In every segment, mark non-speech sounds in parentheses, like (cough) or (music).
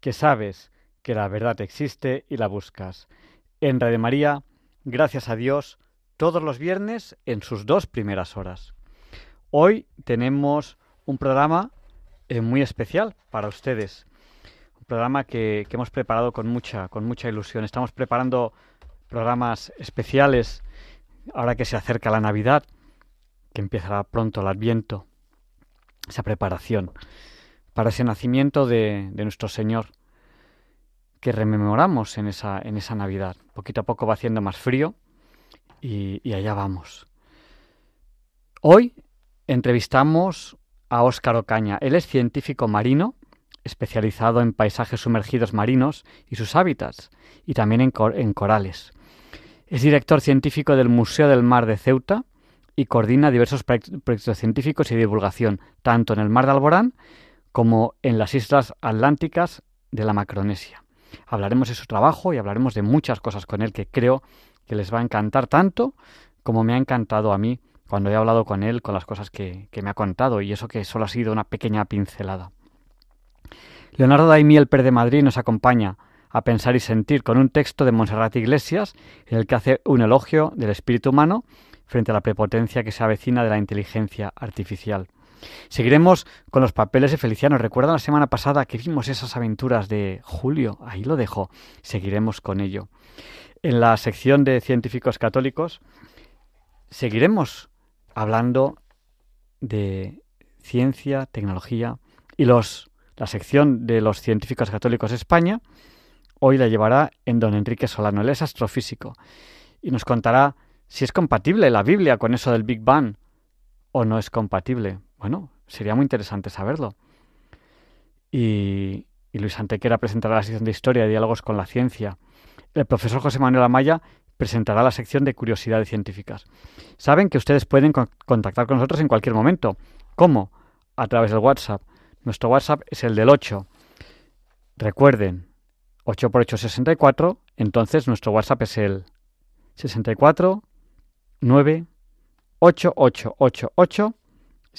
que sabes que la verdad existe y la buscas. En Radio María, gracias a Dios, todos los viernes en sus dos primeras horas. Hoy tenemos un programa eh, muy especial para ustedes, un programa que, hemos preparado con mucha, con mucha ilusión. Estamos preparando programas especiales ahora que se acerca la Navidad, que empezará pronto el Adviento, esa preparación para ese nacimiento de, nuestro Señor, que rememoramos en esa, en esa Navidad. Poquito a poco va haciendo más frío y, allá vamos. Hoy entrevistamos a Óscar Ocaña. Él es científico marino, especializado en paisajes sumergidos marinos y sus hábitats, y también en, en corales. Es director científico del Museo del Mar de Ceuta y coordina diversos proyectos científicos y divulgación, tanto en el Mar de Alborán como en las islas atlánticas de la Macronesia. Hablaremos de su trabajo y hablaremos de muchas cosas con él que creo que les va a encantar tanto como me ha encantado a mí cuando he hablado con él, con las cosas que, me ha contado, y eso que solo ha sido una pequeña pincelada. Leonardo Daimiel Per de Madrid nos acompaña a pensar y sentir con un texto de Monserrat Iglesias en el que hace un elogio del espíritu humano frente a la prepotencia que se avecina de la inteligencia artificial. Seguiremos con los papeles de Feliciano. ¿Recuerdan la semana pasada que vimos esas aventuras de Julio? Ahí lo dejo. Seguiremos con ello. En la sección de científicos católicos seguiremos hablando de ciencia, tecnología y los la sección de los científicos católicos de España Hoy la llevará en don Enrique Solano. Él es astrofísico y nos contará si es compatible la Biblia con eso del Big Bang o no es compatible. Bueno, sería muy interesante saberlo. Y, Luis Antequera presentará la sección de Historia y Diálogos con la Ciencia. El profesor José Manuel Amaya presentará la sección de Curiosidades Científicas. Saben que ustedes pueden contactar con nosotros en cualquier momento. ¿Cómo? A través del WhatsApp. Nuestro WhatsApp es el del 8. Recuerden, 8 por 8 es 64, entonces nuestro WhatsApp es el 64 9 8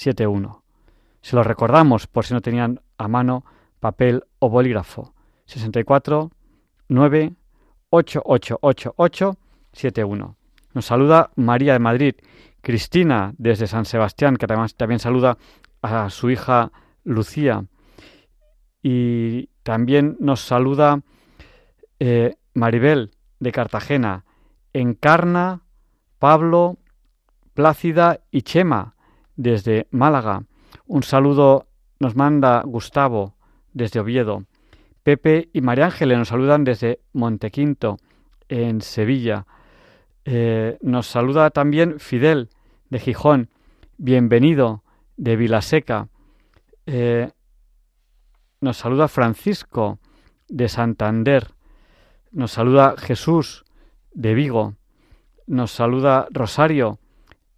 8 8 8 7 1. Se lo recordamos por si no tenían a mano papel o bolígrafo. 64 9 8 8 8 8 7 1. Nos saluda María de Madrid, Cristina desde San Sebastián, que también, también saluda a su hija Lucía. Y también nos saluda eh, Maribel de Cartagena, Encarna, Pablo, Plácida y Chema desde Málaga. Un saludo nos manda Gustavo desde Oviedo. Pepe y María Ángeles nos saludan desde Montequinto, en Sevilla. Eh, nos saluda también Fidel de Gijón. Bienvenido de Vilaseca. Eh, nos saluda Francisco de Santander. Nos saluda Jesús de Vigo. Nos saluda Rosario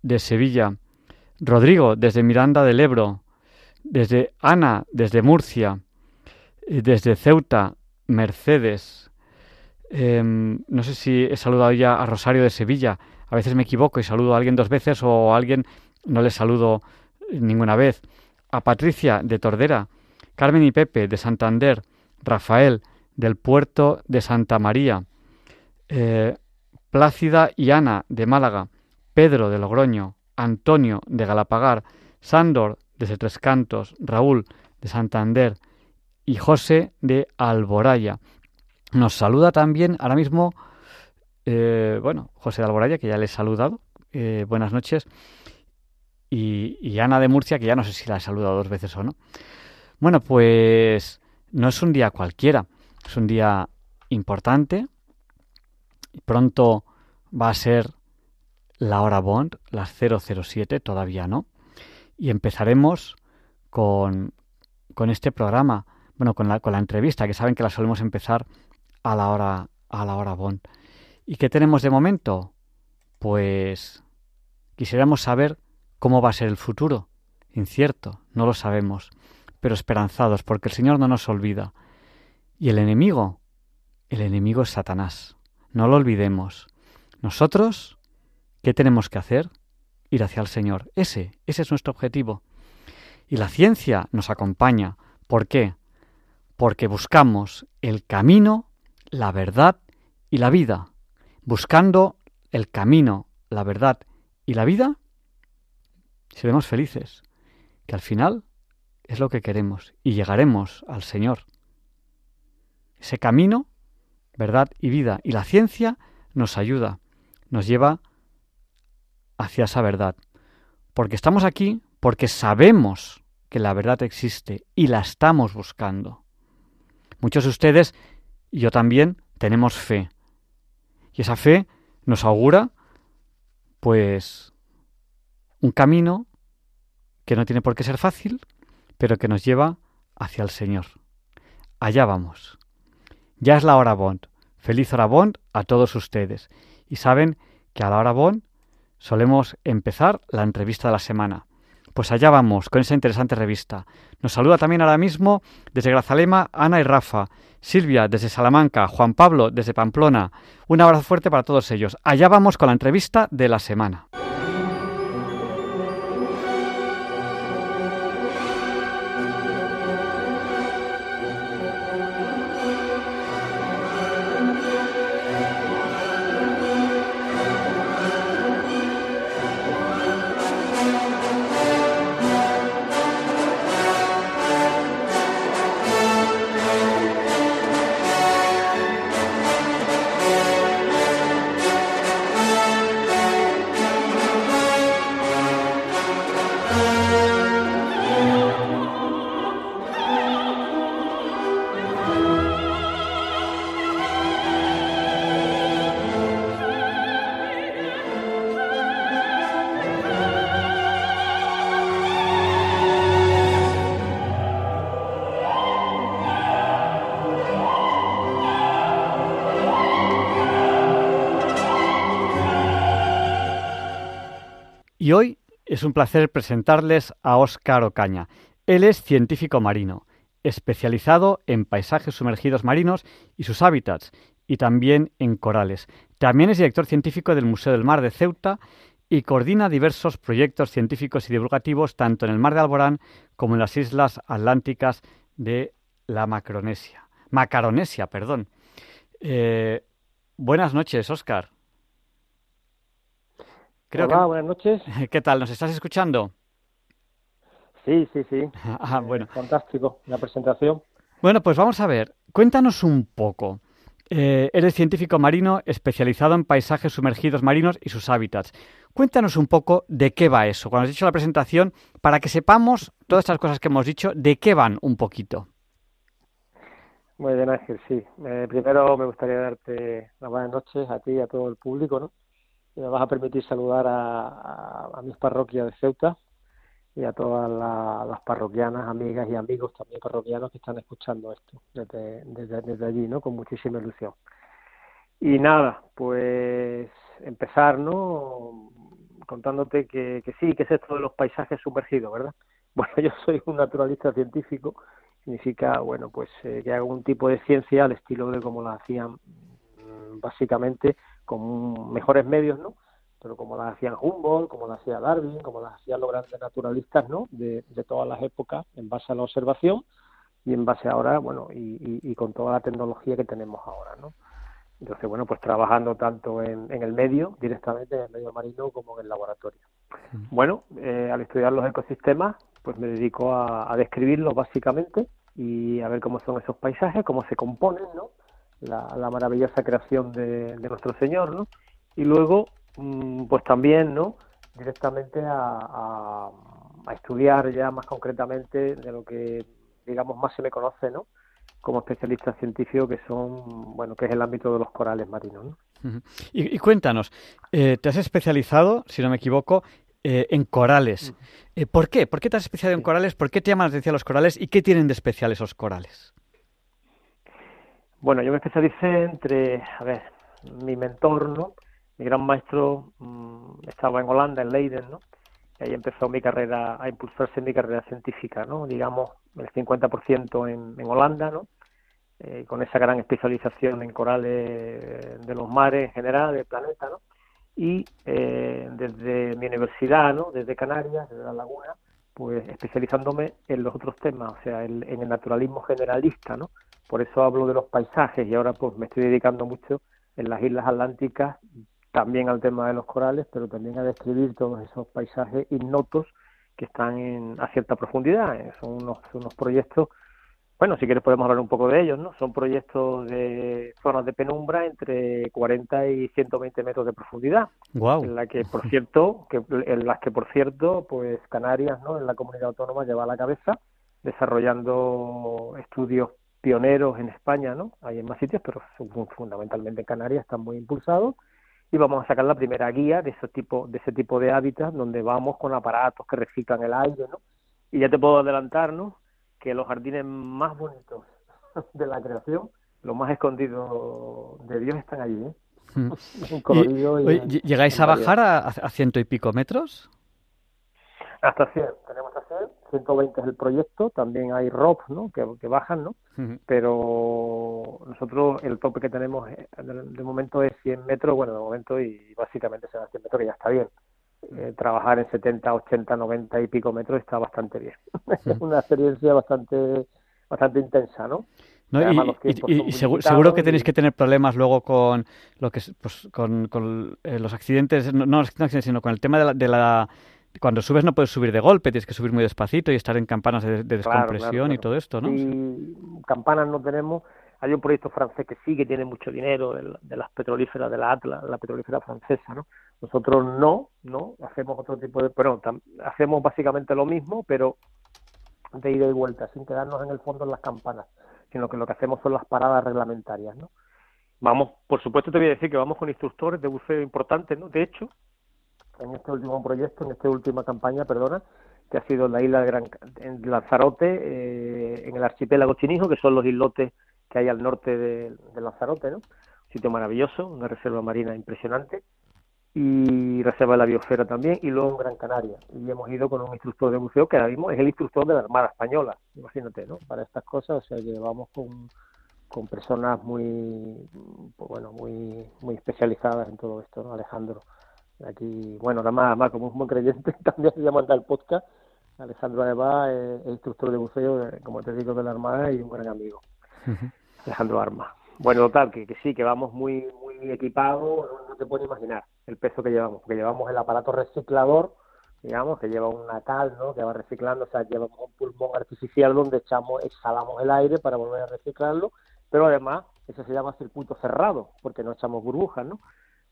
de Sevilla. Rodrigo desde Miranda del Ebro. Desde Ana desde Murcia. Desde Ceuta, Mercedes. Em, no sé si he saludado ya a Rosario de Sevilla. A veces me equivoco y saludo a alguien dos veces o a alguien no le saludo ninguna vez. A Patricia de Tordera. Carmen y Pepe de Santander. Rafael del puerto de Santa María, eh, Plácida y Ana de Málaga, Pedro de Logroño, Antonio de Galapagar, Sándor de Tres Cantos, Raúl de Santander y José de Alboraya. Nos saluda también ahora mismo, eh, bueno, José de Alboraya, que ya le he saludado. Eh, buenas noches. Y, y, Ana de Murcia, que ya no sé si la he saludado dos veces o no. Bueno, pues no es un día cualquiera, es un día importante. Pronto va a ser la hora Bond, las 007, todavía no. Y empezaremos con, con este programa, bueno, con la, con la entrevista, que saben que la solemos empezar a la hora, a la hora Bond. ¿Y qué tenemos de momento? Pues quisiéramos saber cómo va a ser el futuro. Incierto, no lo sabemos, pero esperanzados, porque el Señor no nos olvida. Y el enemigo, el enemigo es Satanás. No lo olvidemos. Nosotros, ¿qué tenemos que hacer? Ir hacia el Señor. Ese, ese es nuestro objetivo. Y la ciencia nos acompaña. ¿Por qué? Porque buscamos el camino, la verdad y la vida. Buscando el camino, la verdad y la vida, seremos felices. Que al final es lo que queremos y llegaremos al Señor. Ese camino, verdad y vida. Y la ciencia nos ayuda, nos lleva hacia esa verdad. Porque estamos aquí porque sabemos que la verdad existe y la estamos buscando. Muchos de ustedes, y yo también, tenemos fe. Y esa fe nos augura, pues, un camino que no tiene por qué ser fácil, pero que nos lleva hacia el Señor. Allá vamos. Ya es la hora Bond. Feliz hora Bond a todos ustedes. Y saben que a la hora Bond solemos empezar la entrevista de la semana. Pues allá vamos con esa interesante revista. Nos saluda también ahora mismo desde Grazalema Ana y Rafa, Silvia desde Salamanca, Juan Pablo desde Pamplona. Un abrazo fuerte para todos ellos. Allá vamos con la entrevista de la semana. Es un placer presentarles a Óscar Ocaña. Él es científico marino, especializado en paisajes sumergidos marinos y sus hábitats, y también en corales. También es director científico del Museo del Mar de Ceuta y coordina diversos proyectos científicos y divulgativos tanto en el Mar de Alborán como en las islas atlánticas de la Macronesia. Macaronesia, perdón. Eh, buenas noches, Óscar. Creo Hola, buenas noches. (laughs) ¿Qué tal? ¿Nos estás escuchando? Sí, sí, sí. (laughs) ah, bueno. fantástico la presentación. Bueno, pues vamos a ver. Cuéntanos un poco. Eh, eres científico marino especializado en paisajes sumergidos marinos y sus hábitats. Cuéntanos un poco de qué va eso. Cuando has dicho la presentación, para que sepamos todas estas cosas que hemos dicho, de qué van un poquito. Muy bien, Ángel, sí. Eh, primero me gustaría darte las buenas noches a ti y a todo el público, ¿no? Me vas a permitir saludar a, mis parroquias de Ceuta y a todas las parroquianas, amigas y amigos también parroquianos que están escuchando esto desde, desde, allí, ¿no? Con muchísima ilusión. Y nada, pues empezar, ¿no? Contándote que, que sí, que es esto de los paisajes sumergidos, ¿verdad? (laughs) Bueno, yo soy un naturalista científico, significa, bueno, pues eh, que hago un tipo de ciencia al estilo de como la hacían mm, básicamente con mejores medios, ¿no? Pero como las hacían Humboldt, como las hacía Darwin, como las hacían los grandes naturalistas, ¿no? De, todas las épocas, en base a la observación y en base ahora, bueno, y, y, con toda la tecnología que tenemos ahora, ¿no? Entonces, bueno, pues trabajando tanto en, en, el medio, directamente en el medio marino, como en el laboratorio. Bueno, eh, al estudiar los ecosistemas, pues me dedico a, a describirlos básicamente y a ver cómo son esos paisajes, cómo se componen, ¿no? La, maravillosa creación de, nuestro Señor, ¿no? Y luego, mm, pues también, ¿no? Directamente a, a, estudiar ya más concretamente de lo que, digamos, más se me conoce, ¿no? Como especialista científico, que son, bueno, que es el ámbito de los corales marinos, ¿no? y, cuéntanos, eh, te has especializado, si no me equivoco, eh, en corales. Eh, ¿Por qué? ¿Por qué te has especializado en corales? ¿Por qué te llaman la atención los corales? ¿Y qué tienen de especial esos corales? Bueno, yo me especialicé entre, a ver, mi mentor, ¿no? Mi gran maestro mm, estaba en Holanda, en Leiden, ¿no? Y ahí empezó mi carrera, a impulsarse mi carrera científica, ¿no? Digamos, el 50% en, en Holanda, ¿no? Eh, con esa gran especialización en corales de los mares en general, del planeta, ¿no? Y eh, desde mi universidad, ¿no? Desde Canarias, desde La Laguna, pues especializándome en los otros temas, o sea, en el naturalismo generalista, ¿no? Por eso hablo de los paisajes y ahora pues me estoy dedicando mucho en las islas atlánticas también al tema de los corales, pero también a describir todos esos paisajes ignotos que están en, a cierta profundidad. Eh, son unos, unos proyectos, bueno, si quieres podemos hablar un poco de ellos, ¿no? Son proyectos de zonas de penumbra entre 40 y 120 metros de profundidad. Wow. En la que, por cierto, que, en las que, por cierto, pues Canarias, ¿no? En la comunidad autónoma lleva a la cabeza desarrollando estudios pioneros en España, ¿no? Hay en más sitios, pero fundamentalmente en Canarias están muy impulsados y vamos a sacar la primera guía de ese tipo de ese tipo de hábitats donde vamos con aparatos que reciclan el aire, ¿no? Y ya te puedo adelantar, ¿no? Que los jardines más bonitos (laughs) de la creación, los más escondidos de Dios están allí, ¿eh? (laughs) Mm. ¿Llegáis a bajar a ciento y pico metros? Hasta 100, tenemos hasta 100, 120 es el proyecto, también hay ROPs ¿no? que, bajan, ¿no? Pero nosotros el tope que tenemos eh, de, momento es 100 metros, bueno, de momento y básicamente será 100 metros, que ya está bien. Eh, trabajar en 70, 80, 90 y pico metros está bastante bien. (laughs) es una experiencia bastante bastante intensa, ¿no? y, seguro, que tenéis que tener problemas luego con lo que pues, con, con eh, los accidentes, no, no, sino con el tema de la cuando subes no puedes subir de golpe, tienes que subir muy despacito y estar en campanas de, descompresión y todo esto, ¿no? Y campanas no tenemos. Hay un proyecto francés que sí que tiene mucho dinero de, las petrolíferas de la Atlas, la petrolífera francesa, ¿no? Nosotros no, no, hacemos otro tipo de, pero hacemos básicamente lo mismo, pero de ida y vuelta, sin quedarnos en el fondo en las campanas, sino que lo que hacemos son las paradas reglamentarias, ¿no? Vamos, por supuesto te voy a decir que vamos con instructores de buceo importantes, ¿no? De hecho, en este último proyecto, en esta última campaña, perdona, que ha sido la isla de Gran, en Lanzarote, eh, en el archipiélago chinijo, que son los islotes que hay al norte de, Lanzarote, ¿no? Un sitio maravilloso, una reserva marina impresionante y reserva de la biosfera también, y luego en Gran Canaria. Y hemos ido con un instructor de buceo que ahora mismo es el instructor de la Armada Española, imagínate, ¿no? Para estas cosas, o sea, que vamos con, personas muy, pues bueno, muy, muy especializadas en todo esto, ¿no? Alejandro Aquí, bueno, nada más, más como un buen creyente, (laughs) también se llama el podcast. Alejandro Arma es, instructor de buceo, como te digo, de la Armada y un gran amigo. Alejandro Arma. Bueno, total, que, que sí, que vamos muy muy equipados, no, te puedes imaginar el peso que llevamos, porque llevamos el aparato reciclador, digamos, que lleva una cal, ¿no? Que va reciclando, o sea, llevamos un pulmón artificial donde echamos, exhalamos el aire para volver a reciclarlo, pero además, eso se llama circuito cerrado, porque no echamos burbujas, ¿no?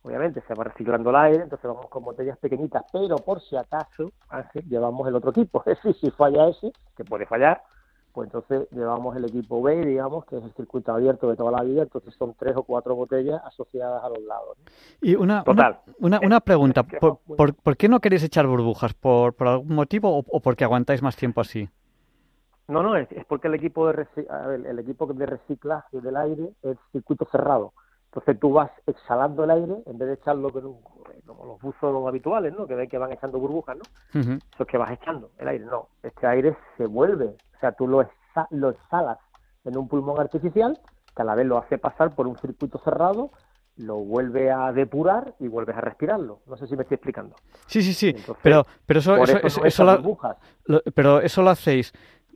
obviamente se va reciclando el aire, entonces vamos con botellas pequeñitas, pero por si acaso, Ángel, llevamos el otro equipo, (laughs) es decir, si falla ese, que puede fallar, pues entonces llevamos el equipo B, digamos, que es el circuito abierto de toda la vida, entonces son tres o cuatro botellas asociadas a los lados. Y una, Total. una, una, pregunta, ¿Por, por, qué no queréis echar burbujas? ¿Por, por algún motivo o, porque aguantáis más tiempo así? No, no, es, porque el equipo de el equipo de reciclaje del aire es circuito cerrado. Entonces tú vas exhalando el aire en vez de echarlo como los buzos habituales, ¿no? Que ven que van echando burbujas, ¿no? Eso es que vas echando el aire. No, este aire se vuelve. O sea, tú lo, lo exhalas en un pulmón artificial que a la vez lo hace pasar por un circuito cerrado, lo vuelve a depurar y vuelves a respirarlo. No sé si me estoy explicando. Sí, sí, sí. pero, pero eso, eso, eso, lo, pero eso lo hacéis,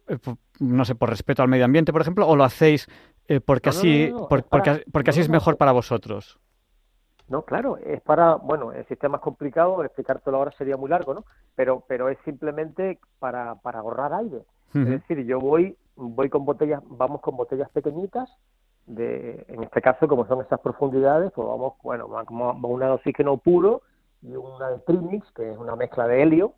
eh, no sé, por respeto al medio ambiente, por ejemplo, o lo hacéis eh, porque así, porque, así es mejor para vosotros. No, claro, es para, bueno, el sistema es complicado, explicártelo ahora sería muy largo, ¿no? Pero, pero es simplemente para, para ahorrar aire. Es decir, yo voy, voy con botellas, vamos con botellas pequeñitas de, en este caso, como son esas profundidades, pues vamos, bueno, vamos una de oxígeno puro y una de trimix, que es una mezcla de helio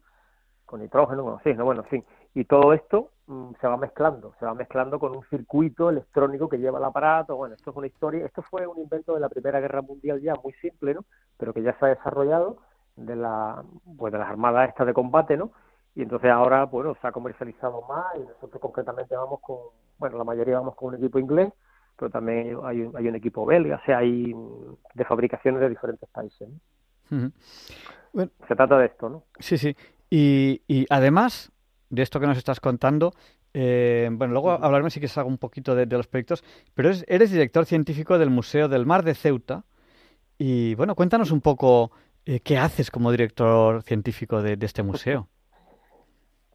con nitrógeno, con oxígeno, bueno, en fin. Y todo esto mm, se va mezclando, se va mezclando con un circuito electrónico que lleva el aparato. Bueno, esto es una historia, esto fue un invento de la Primera Guerra Mundial ya muy simple, ¿no? Pero que ya se ha desarrollado de la pues de las armadas estas de combate, ¿no? Y entonces ahora, bueno, se ha comercializado más y nosotros concretamente vamos con, bueno, la mayoría vamos con un equipo inglés, pero también hay un, hay un equipo belga, o sea, hay de fabricaciones de diferentes países. se trata de esto, ¿no? Sí, sí. Y, y además de esto que nos estás contando, eh, bueno, luego hablarme si quieres algo un poquito de, los proyectos, pero eres, director científico del Museo del Mar de Ceuta. Y bueno, cuéntanos un poco eh, qué haces como director científico de, este museo.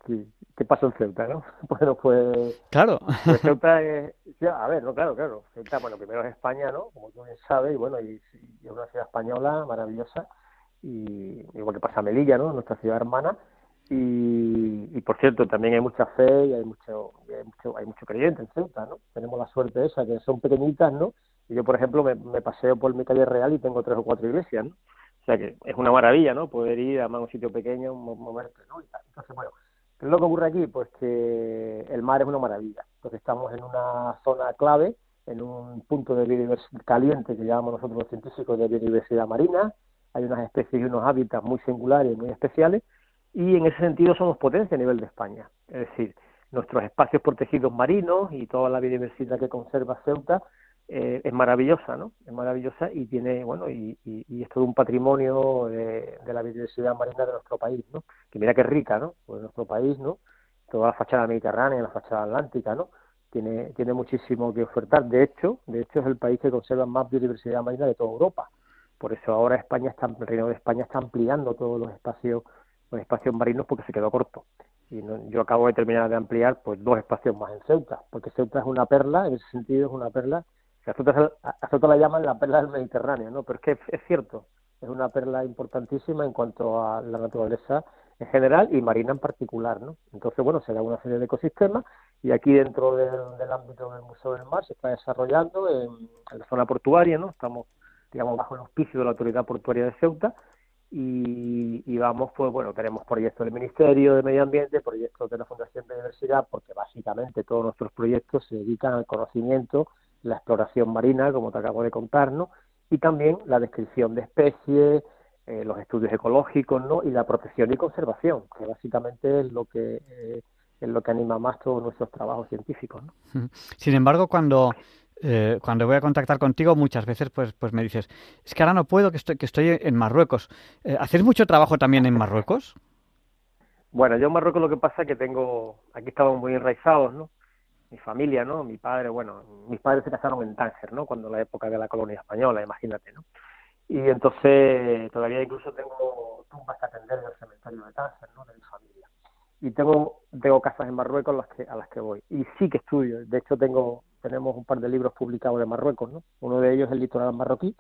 Sí, ¿qué pasa en Ceuta, no? (laughs) Bueno, pues. Claro. Pues (laughs) Ceuta es. a ver, no, claro, claro. Ceuta, bueno, primero es España, ¿no? Como tú bien sabes, y bueno, y, y es una ciudad española maravillosa y igual que pasa Melilla, ¿no? Nuestra ciudad hermana. Y, por cierto, también hay mucha fe y hay mucho, hay mucho, hay mucho creyente en Ceuta, ¿no? Tenemos la suerte esa, que son pequeñitas, ¿no? Y yo, por ejemplo, me, paseo por mi calle real y tengo tres o cuatro iglesias, ¿no? O sea que es una maravilla, ¿no? Poder ir a un sitio pequeño, moverte, ¿no? Entonces, bueno, ¿qué es lo que ocurre aquí? Pues que el mar es una maravilla. Entonces estamos en una zona clave, en un punto de biodiversidad caliente que llamamos nosotros los científicos de biodiversidad marina, hay unas especies y unos hábitats muy singulares, muy especiales, y en ese sentido somos potencia a nivel de España. Es decir, nuestros espacios protegidos marinos y toda la biodiversidad que conserva Ceuta eh, es maravillosa, ¿no? Es maravillosa y tiene, bueno, y, y, es todo un patrimonio de, la biodiversidad marina de nuestro país, ¿no? Que mira qué rica, ¿no? Pues nuestro país, ¿no? Toda la fachada mediterránea, la fachada atlántica, ¿no? Tiene, tiene muchísimo que ofertar. De hecho, de hecho es el país que conserva más biodiversidad marina de toda Europa. Por eso ahora España está, el Reino de España está ampliando todos los espacios, los espacios marinos porque se quedó corto. Y yo acabo de terminar de ampliar pues dos espacios más en Ceuta, porque Ceuta es una perla, en ese sentido es una perla, a Ceuta, a la llaman la perla del Mediterráneo, ¿no? Pero es que es, cierto, es una perla importantísima en cuanto a la naturaleza en general y marina en particular, ¿no? Entonces, bueno, se da una serie de ecosistemas y aquí dentro del, ámbito del Museo del Mar se está desarrollando en, en, la zona portuaria, ¿no? Estamos digamos, bajo el auspicio de la Autoridad Portuaria de Ceuta. Y, vamos, pues bueno, tenemos proyectos del Ministerio de Medio Ambiente, proyectos de la Fundación de Universidad, porque básicamente todos nuestros proyectos se dedican al conocimiento, la exploración marina, como te acabo de contar, ¿no? Y también la descripción de especies, eh, los estudios ecológicos, ¿no? Y la protección y conservación, que básicamente es lo que eh, es lo que anima más todos nuestros trabajos científicos, ¿no? Sin embargo, cuando eh, cuando voy a contactar contigo muchas veces pues, pues me dices, es que ahora no puedo, que estoy, que estoy en Marruecos. Eh, ¿Hacéis mucho trabajo también en Marruecos? Bueno, yo en Marruecos lo que pasa es que tengo, aquí estamos muy enraizados, ¿no? Mi familia, ¿no? Mi padre, bueno, mis padres se casaron en Tánger, ¿no? Cuando la época de la colonia española, imagínate, ¿no? Y entonces todavía incluso tengo tumbas que atender en el cementerio de Tánger, ¿no? De mi familia. Y tengo, tengo casas en Marruecos a las que, a las que voy. Y sí que estudio. De hecho, tengo tenemos un par de libros publicados de Marruecos, ¿no? Uno de ellos es el litoral marroquí,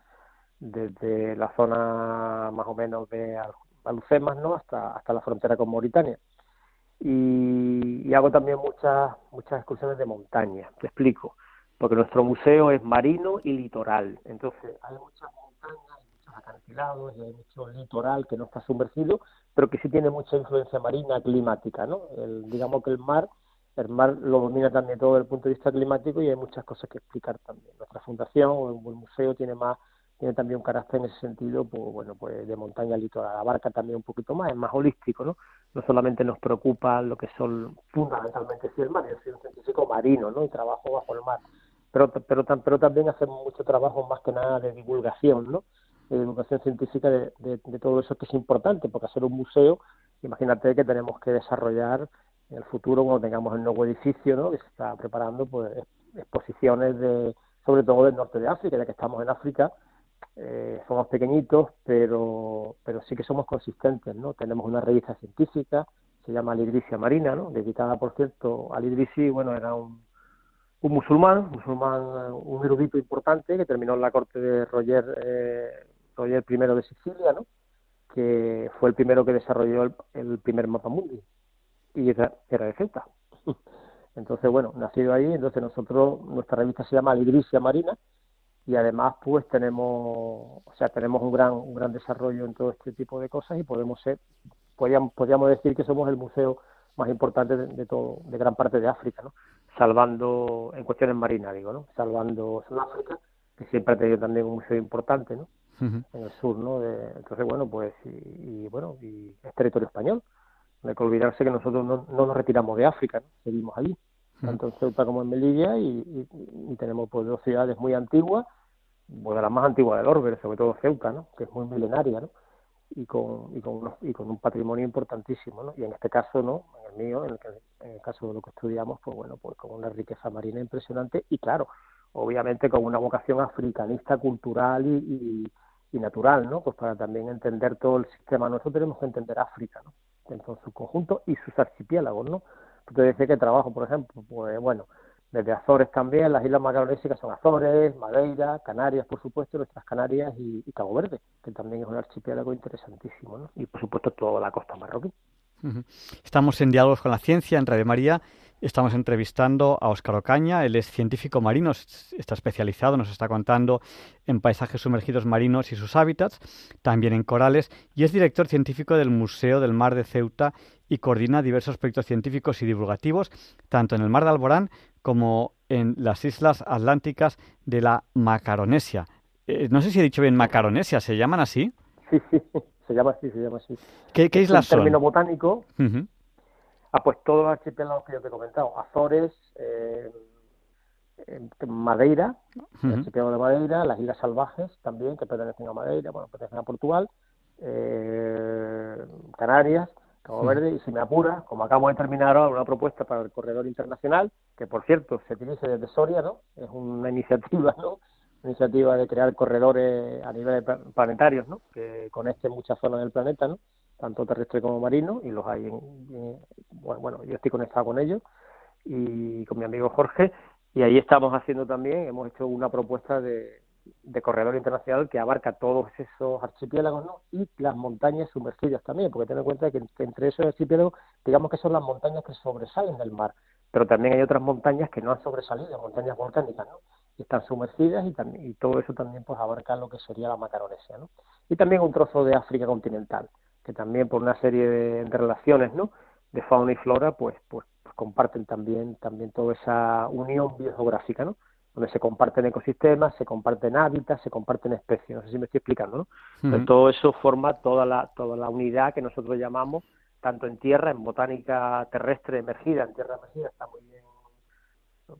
desde la zona más o menos de Alucemas, ¿no? Hasta, hasta la frontera con Mauritania. Y, hago también muchas, muchas excursiones de montaña, te explico, porque nuestro museo es marino y litoral, entonces hay muchas montañas, hay muchos acantilados, y hay mucho litoral que no está sumergido, pero que sí tiene mucha influencia marina climática, ¿no? El, digamos que el mar el mar lo domina también todo desde el punto de vista climático y hay muchas cosas que explicar también. Nuestra fundación o el museo tiene más tiene también un carácter en ese sentido, pues bueno, pues de montaña litoral, abarca también un poquito más, es más holístico, ¿no? No solamente nos preocupa lo que son fundamentalmente si el mar, yo un científico marino, ¿no? Y trabajo bajo el mar, pero pero pero también hacemos mucho trabajo más que nada de divulgación, ¿no? De divulgación científica de, de todo eso que es importante, porque hacer un museo, imagínate que tenemos que desarrollar en el futuro cuando tengamos el nuevo edificio ¿no? que se está preparando pues exposiciones de sobre todo del norte de África ya que estamos en África eh, somos pequeñitos pero pero sí que somos consistentes no tenemos una revista científica se llama Lidricia Marina no dedicada por cierto a Lidrisi bueno era un un musulmán, musulmán, un erudito importante que terminó en la corte de Roger, eh, Roger I de Sicilia, ¿no? que fue el primero que desarrolló el, el primer mapa mundi y era, era de Ceuta. (laughs) Entonces, bueno, nacido ahí, entonces nosotros, nuestra revista se llama Lidricia Marina y además pues tenemos, o sea, tenemos un gran, un gran desarrollo en todo este tipo de cosas y podemos ser, podríamos, podríamos decir que somos el museo más importante de, todo, de gran parte de África, ¿no? Salvando, en cuestiones marinas, digo, ¿no? Salvando Sudáfrica, que siempre ha tenido también un museo importante, ¿no? En el sur, ¿no? De, entonces, bueno, pues, y, bueno, y es territorio español. No hay que olvidarse que nosotros no, no nos retiramos de África, ¿no? Seguimos allí, tanto en Ceuta como en Melilla, y, tenemos pues dos ciudades muy antiguas, pues de las más antiguas del Orbe, sobre todo Ceuta, ¿no? Que es muy milenaria, ¿no? y con, y con, y con un patrimonio importantísimo, ¿no? Y en este caso, ¿no? En el mío, en el, en el caso de lo que estudiamos, pues bueno, pues con una riqueza marina impresionante y claro, obviamente con una vocación africanista, cultural y, y, natural, ¿no? Pues para también entender todo el sistema. Nosotros tenemos que entender África, ¿no? En todo su conjunto y sus archipiélagos, ¿no? Decía que trabajo, por ejemplo, pues bueno, desde Azores también, las islas macaronésicas son Azores, Madeira, Canarias, por supuesto, nuestras Canarias y, Cabo Verde, que también es un archipiélago interesantísimo, ¿no? Y por supuesto toda la costa marroquí. Estamos en Diálogos con la Ciencia en Radio María. Estamos entrevistando a Óscar Ocaña, él es científico marino, está especializado, nos está contando en paisajes sumergidos marinos y sus hábitats, también en corales, y es director científico del Museo del Mar de Ceuta y coordina diversos proyectos científicos y divulgativos, tanto en el Mar de Alborán como en las islas atlánticas de la Macaronesia. Eh, no sé si he dicho bien Macaronesia, ¿se llaman así? Sí, sí, (laughs) se llama así, se llama así. ¿Qué, qué islas son? término botánico. Ah, pues todos los archipiélagos que yo te he comentado. Azores, eh, Madeira, el archipiélago de Madeira, las Islas Salvajes también, que pertenecen a Madeira, bueno, pertenecen a Portugal, eh, Canarias, Cabo Verde, y si me apura, como acabo de terminar ahora una propuesta para el corredor internacional, que por cierto se utiliza desde Soria, ¿no? Es una (laughs) iniciativa, ¿no? Iniciativa de crear corredores a nivel planetarios, ¿no? Que conecten muchas zonas del planeta, ¿no? Tanto terrestre como marino, y los hay en, bueno, bueno, yo estoy conectado con ellos y con mi amigo Jorge, y ahí estamos haciendo también, hemos hecho una propuesta de, de corredor internacional que abarca todos esos archipiélagos ¿no? y las montañas sumergidas también, porque ten en cuenta que, entre esos archipiélagos, digamos que son las montañas que sobresalen del mar, pero también hay otras montañas que no han sobresalido, montañas volcánicas, ¿no? Están sumergidas y, también, y todo eso también pues abarca lo que sería la Macaronesia, ¿no? Y también un trozo de África continental, que también por una serie de, relaciones, ¿no? De fauna y flora, pues, pues, pues comparten también, también toda esa unión biogeográfica, ¿no? donde se comparten ecosistemas, se comparten hábitats, se comparten especies. No sé si me estoy explicando, ¿no? todo eso forma toda la, toda la unidad que nosotros llamamos, tanto en tierra, en botánica terrestre emergida, en tierra emergida está muy bien.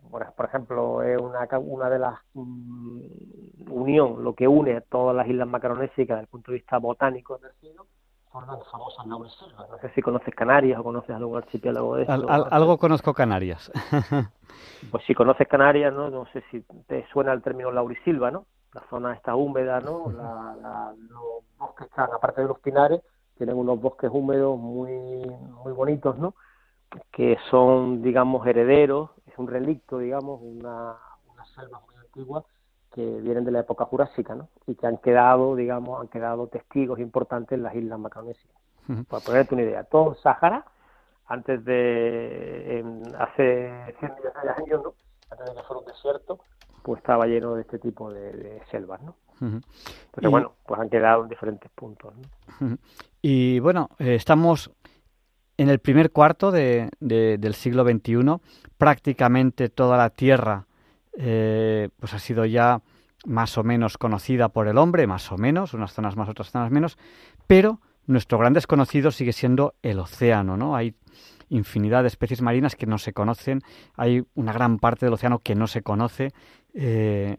Por, ejemplo, es una, una de las mm, unión, lo que une a todas las islas macaronésicas desde el punto de vista botánico emergido, por las famosas laurisilvas. No sé si conoces Canarias o conoces algún archipiélago de eso. algo conozco Canarias. (laughs) pues si conoces Canarias, ¿no? No sé si te suena el término laurisilva, ¿no? La zona está húmeda, ¿no? La, los bosques están, aparte de los pinares, tienen unos bosques húmedos muy, muy bonitos, ¿no? Que son, digamos, herederos, es un relicto, digamos, una, una selva muy antigua que vienen de la época jurásica, ¿no? Y que han quedado, digamos, han quedado testigos importantes en las islas macaronesias. Para ponerte una idea, todo Sahara, antes de, hace 100 millones de años, ¿no? Antes de que fuera un desierto, pues estaba lleno de este tipo de, selvas, ¿no? Pero bueno, pues han quedado en diferentes puntos, ¿no? Y bueno, eh, estamos en el primer cuarto de, del siglo XXI, prácticamente toda la Tierra eh, pues ha sido ya más o menos conocida por el hombre, más o menos, unas zonas más, otras zonas menos, pero nuestro gran desconocido sigue siendo el océano, ¿no? Hay infinidad de especies marinas que no se conocen, hay una gran parte del océano que no se conoce, eh,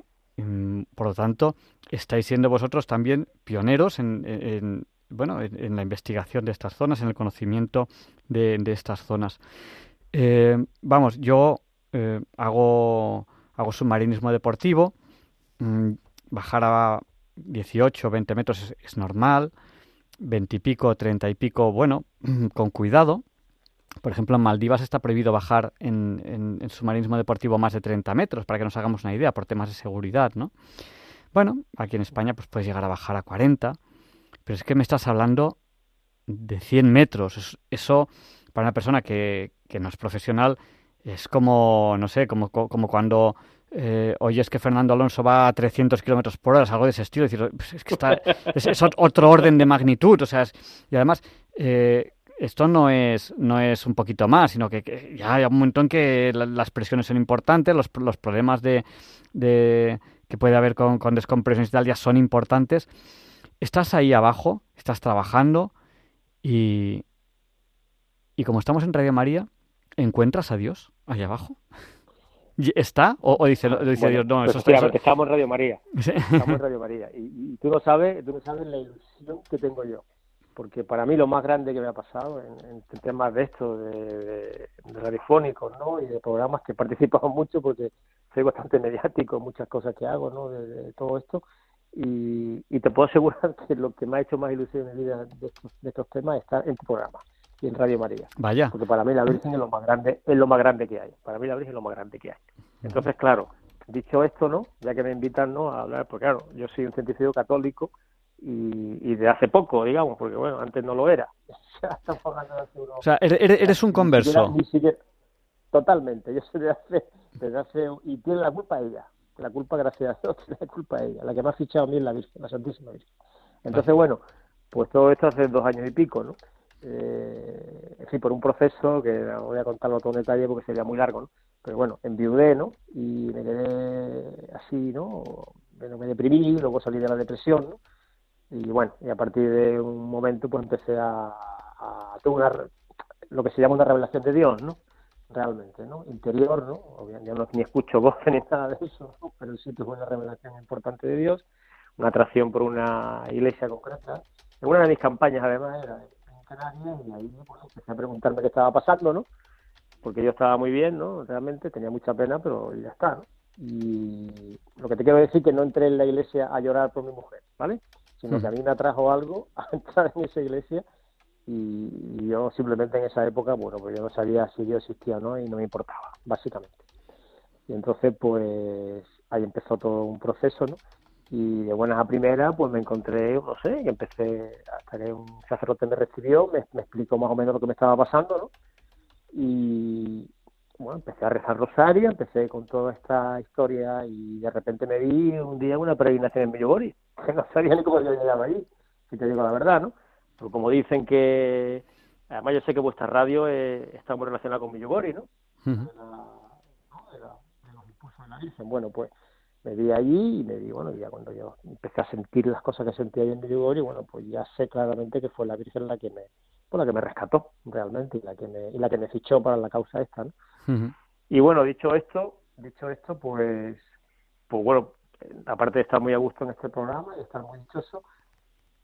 por lo tanto, estáis siendo vosotros también pioneros en, bueno, en, la investigación de estas zonas, en el conocimiento de, estas zonas. Eh, vamos, yo hago hago submarinismo deportivo, mm, bajar a 18, 20 metros es, normal, 20 y pico, 30 y pico, bueno, (clears throat) con cuidado. Por ejemplo, en Maldivas está prohibido bajar en, submarinismo deportivo más de 30 metros, para que nos hagamos una idea, por temas de seguridad, ¿no? Bueno, aquí en España pues puedes llegar a bajar a 40, pero es que me estás hablando de 100 metros. Eso, para una persona que, que no es profesional, es como, no sé, como, como cuando eh, oyes que Fernando Alonso va a 300 kilómetros por hora, es algo de ese estilo. Es, decir, pues es que está, (laughs) es, otro orden de magnitud. O sea, y además, eh, esto no es, no es un poquito más, sino que, ya hay un montón que las presiones son importantes, los, los problemas de, de, que puede haber con, con descompresiones y tal ya son importantes. Estás ahí abajo, estás trabajando y, y como estamos en Radio María, ¿encuentras a Dios ahí abajo? ¿Está? ¿O, dice, dice Dios, no, eso está... estamos en Radio María. Estamos en Radio María. Y, tú no sabes, tú no sabes la ilusión que tengo yo. Porque para mí lo más grande que me ha pasado en, temas de esto, de, radiofónicos, ¿no? Y de programas que he participado (laughs) mucho porque soy bastante mediático en muchas cosas que hago, ¿no? De, todo esto. Y, te puedo asegurar (laughs) que lo que me ha hecho más ilusión en mi vida de estos, de estos temas es estar en tu programa y en Radio María. Vaya. Porque para mí la Virgen es lo más grande, es lo más grande que hay. Para mí la Virgen es lo más grande que hay. Entonces, claro, dicho esto, ¿no? Ya que me invitan, ¿no? A hablar, porque claro, yo soy un científico católico y, de hace poco, digamos, porque bueno, antes no lo era. (laughs) o sea, eres, un converso. totalmente. Yo soy de hace, desde hace, y tiene la culpa ella. La culpa, gracias a Dios, tiene (laughs) la culpa ella. La que me ha fichado a mí es la Virgen, la Santísima Virgen. Entonces, bueno, pues todo esto hace dos años y pico, ¿no? eh, sí, por un proceso que no voy a contarlo todo en detalle porque sería muy largo, ¿no? Pero bueno, enviudé, ¿no? Y me quedé así, ¿no? me deprimí, luego salí de la depresión, ¿no? Y bueno, y a partir de un momento pues empecé a, a tener lo que se llama una revelación de Dios, ¿no? Realmente, ¿no? Interior, ¿no? Ya no ni escucho voces (laughs) ni nada de eso, ¿no? pero sí tuve una revelación importante de Dios, una atracción por una iglesia concreta. En una de mis campañas, además, era y ahí bueno, empecé a preguntarme qué estaba pasando, ¿no? Porque yo estaba muy bien, ¿no? Realmente tenía mucha pena, pero ya está, ¿no? Y lo que te quiero decir es que no entré en la iglesia a llorar por mi mujer, ¿vale? Sino que a mí me atrajo algo (laughs) a entrar en esa iglesia y yo simplemente en esa época, bueno, pues yo no sabía si Dios existía o no y no me importaba, básicamente. Y entonces, pues ahí empezó todo un proceso, ¿no? y de buenas a primeras pues me encontré, no sé, que empecé, hasta que un sacerdote me recibió, me, explicó más o menos lo que me estaba pasando, ¿no? Y bueno, empecé a rezar rosario, empecé con toda esta historia y de repente me vi un día una peregrinación en Millogori, (laughs) que no sabía ni cómo yo llegaba ahí, si te digo la verdad, ¿no? Pero como dicen que, además yo sé que vuestra radio está muy relacionada con Millogori, ¿no? de, los impulsos de la Virgen. Bueno, pues me vi allí y me di, bueno, ya cuando yo empecé a sentir las cosas que sentía ahí en y bueno, pues ya sé claramente que fue la Virgen la que me, pues la que me rescató realmente y la que me, y la que me fichó para la causa esta, ¿no? Y bueno, dicho esto, dicho esto, pues, pues bueno, aparte de estar muy a gusto en este programa y estar muy dichoso,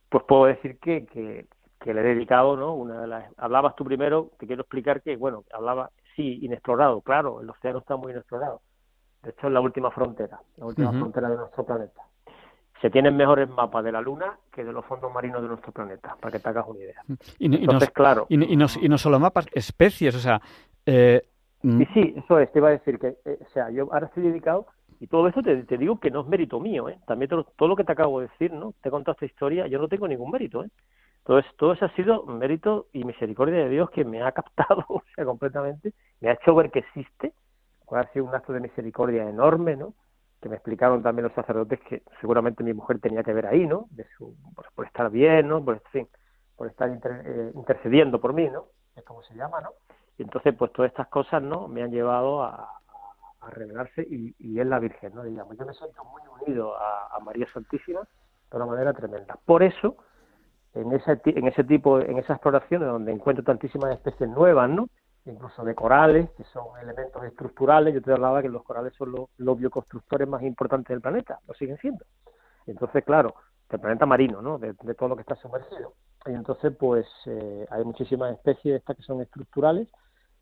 pues puedo decir que, que, que le he dedicado, ¿no? Una de las, hablabas tú primero, te quiero explicar que, bueno, hablaba, sí, inexplorado, claro, el océano está muy inexplorado de hecho, es la última frontera, la última frontera de nuestro planeta. Se tienen mejores mapas de la Luna que de los fondos marinos de nuestro planeta, para que te hagas una idea. Y, Entonces, claro. Y, no solo mapas, especies, o sea. Eh, mm. sí, eso es, te iba a decir que, eh, o sea, yo ahora estoy dedicado, y todo eso te, digo que no es mérito mío, ¿eh? También todo, todo, lo que te acabo de decir, ¿no? Te he contado esta historia, yo no tengo ningún mérito, ¿eh? Entonces, todo eso ha sido mérito y misericordia de Dios que me ha (laughs) captado, o sea, completamente, me ha hecho ver que existe ha sido un acto de misericordia enorme, ¿no? Que me explicaron también los sacerdotes que seguramente mi mujer tenía que ver ahí, ¿no? De su, por, estar bien, ¿no? Por, fin, por estar eh, intercediendo por mí, ¿no? Es como se llama, ¿no? Y entonces, pues todas estas cosas, ¿no? Me han llevado a, revelarse y, y, es la Virgen, ¿no? Digamos, yo me siento muy unido a, María Santísima de una manera tremenda. Por eso, en ese, en ese tipo, en esas exploraciones donde encuentro tantísimas especies nuevas, ¿no? incluso de corales, que son elementos estructurales. Yo te hablaba que los corales son los, bioconstructores más importantes del planeta, lo siguen siendo. Entonces, claro, del planeta marino, ¿no? De, todo lo que está sumergido. Y entonces, pues, eh, hay muchísimas especies estas que son estructurales,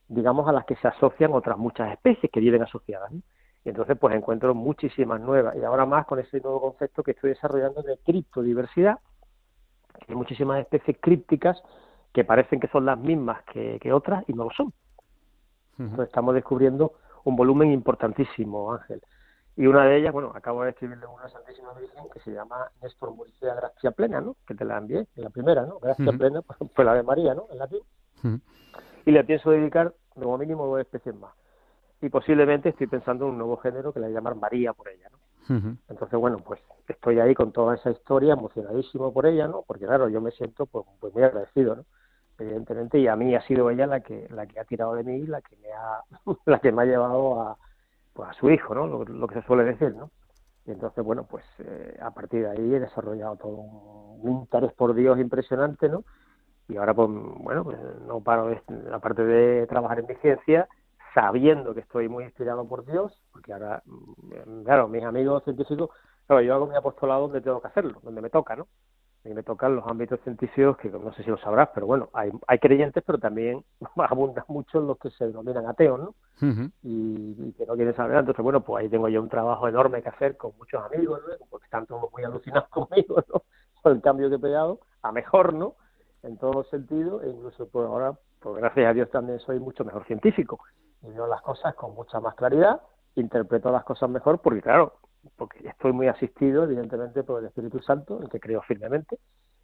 digamos, a las que se asocian otras muchas especies que viven asociadas. Y entonces, pues, encuentro muchísimas nuevas. Y ahora más con ese nuevo concepto que estoy desarrollando de criptodiversidad, que hay muchísimas especies crípticas que parecen que son las mismas que, otras y no lo son. Entonces estamos descubriendo un volumen importantísimo, Ángel. Y una de ellas, bueno, acabo de escribirle una Santísima Virgen que se llama Néstor Muricea Gracia Plena, ¿no? Que te la envié, en la primera, ¿no? Gracia Plena, (laughs) pues la de María, ¿no? En latín. Y le pienso dedicar, como mínimo, dos especies más. y posiblemente estoy pensando en un nuevo género que le voy a llamar María por ella, ¿no? Entonces, bueno, pues estoy ahí con toda esa historia, emocionadísimo por ella, ¿no? Porque claro, yo me siento pues, pues muy agradecido, ¿no? Evidentemente, y a mí ha sido ella la que la que ha tirado de mí, la que me ha (laughs) la que me ha llevado a pues a su hijo, ¿no? Lo, que se suele decir, ¿no? Y entonces, bueno, pues eh, a partir de ahí he desarrollado todo un, interés por Dios impresionante, ¿no? Y ahora, pues, bueno, pues no paro, de, aparte de trabajar en mi ciencia, sabiendo que estoy muy inspirado por Dios, porque ahora, mm, claro, mis amigos científicos, claro, yo hago mi apostolado donde tengo que hacerlo, donde me toca, ¿no? Y me tocan los ámbitos científicos que no sé si lo sabrás, pero bueno, hay, hay creyentes, pero también (laughs) abundan mucho los que se denominan ateos, ¿no? y, que no quieren saber. Entonces, bueno, pues ahí tengo yo un trabajo enorme que hacer con muchos amigos, ¿no? Porque están todos muy alucinados (laughs) conmigo, ¿no? Por el cambio que he pegado, a mejor, ¿no? En todos los sentidos, e incluso pues ahora, pues gracias a Dios también soy mucho mejor científico y veo las cosas con mucha más claridad, interpreto las cosas mejor, porque claro, porque estoy muy asistido, evidentemente, por el Espíritu Santo, el que creo firmemente,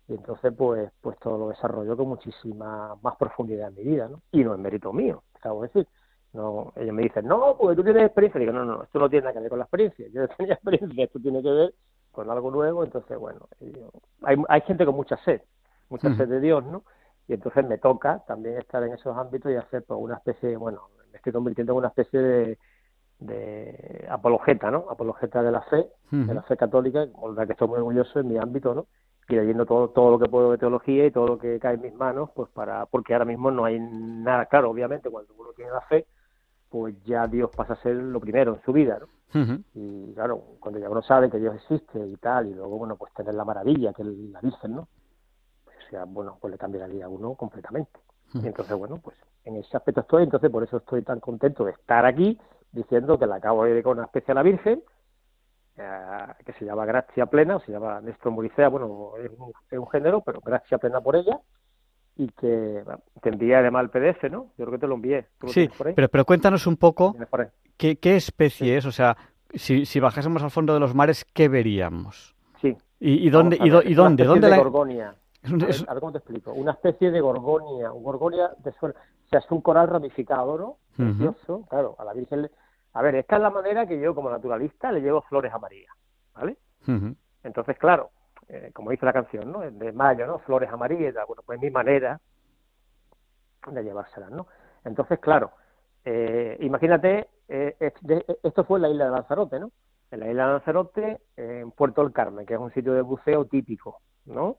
y entonces, pues, pues todo lo desarrollo con muchísima más profundidad en mi vida, ¿no? Y no es mérito mío, acabo de decir. No, ellos me dicen, no, porque tú tienes experiencia. Digo, no, no, esto no tiene nada que ver con la experiencia. Yo (laughs) tenía experiencia, esto tiene que ver con algo nuevo. Entonces, bueno, hay, hay gente con mucha sed, mucha sed de Dios, ¿no? Y entonces me toca también estar en esos ámbitos y hacer pues, una especie, bueno, me estoy convirtiendo en una especie de, de apologeta, ¿no? Apologeta de la fe, de la fe católica, con la que estoy muy orgulloso en mi ámbito, ¿no? Y leyendo todo, todo lo que puedo de teología y todo lo que cae en mis manos, pues para, porque ahora mismo no hay nada claro, obviamente, cuando uno tiene la fe, pues ya Dios pasa a ser lo primero en su vida, ¿no? Y claro, cuando ya uno sabe que Dios existe y tal, y luego, bueno, pues tener la maravilla que la dicen, ¿no? Sea, bueno, pues le cambia la vida a uno completamente. Y entonces, bueno, pues en ese aspecto estoy, entonces por eso estoy tan contento de estar aquí diciendo que le acabo de dedicar una especie a la Virgen, eh, que se llama Gracia Plena, o se llama Néstor Muricea, bueno, es un, género, pero Gracia Plena por ella, y que te envié además el PDF, ¿no? Yo creo que te lo envié. sí, Pero, pero cuéntanos un poco qué, qué especie es, o sea, si, si bajásemos al fondo de los mares, ¿qué veríamos? Sí. ¿Y, y dónde? Y, y, dónde? ¿Dónde la... Gorgonia. A ver, cómo te explico. Una especie de gorgonia, un gorgonia de suelo. O sea, es un coral ramificado, ¿no? Precioso. Claro, a la Virgen. A ver, esta es la manera que yo, como naturalista, le llevo flores a María, ¿vale? Entonces, claro, eh, como dice la canción, ¿no? De mayo, ¿no? Flores amarillas, bueno, pues mi manera de llevárselas, ¿no? Entonces, claro, eh, imagínate, eh, esto fue en la isla de Lanzarote, ¿no? En la isla de Lanzarote, en Puerto del Carmen, que es un sitio de buceo típico, ¿no?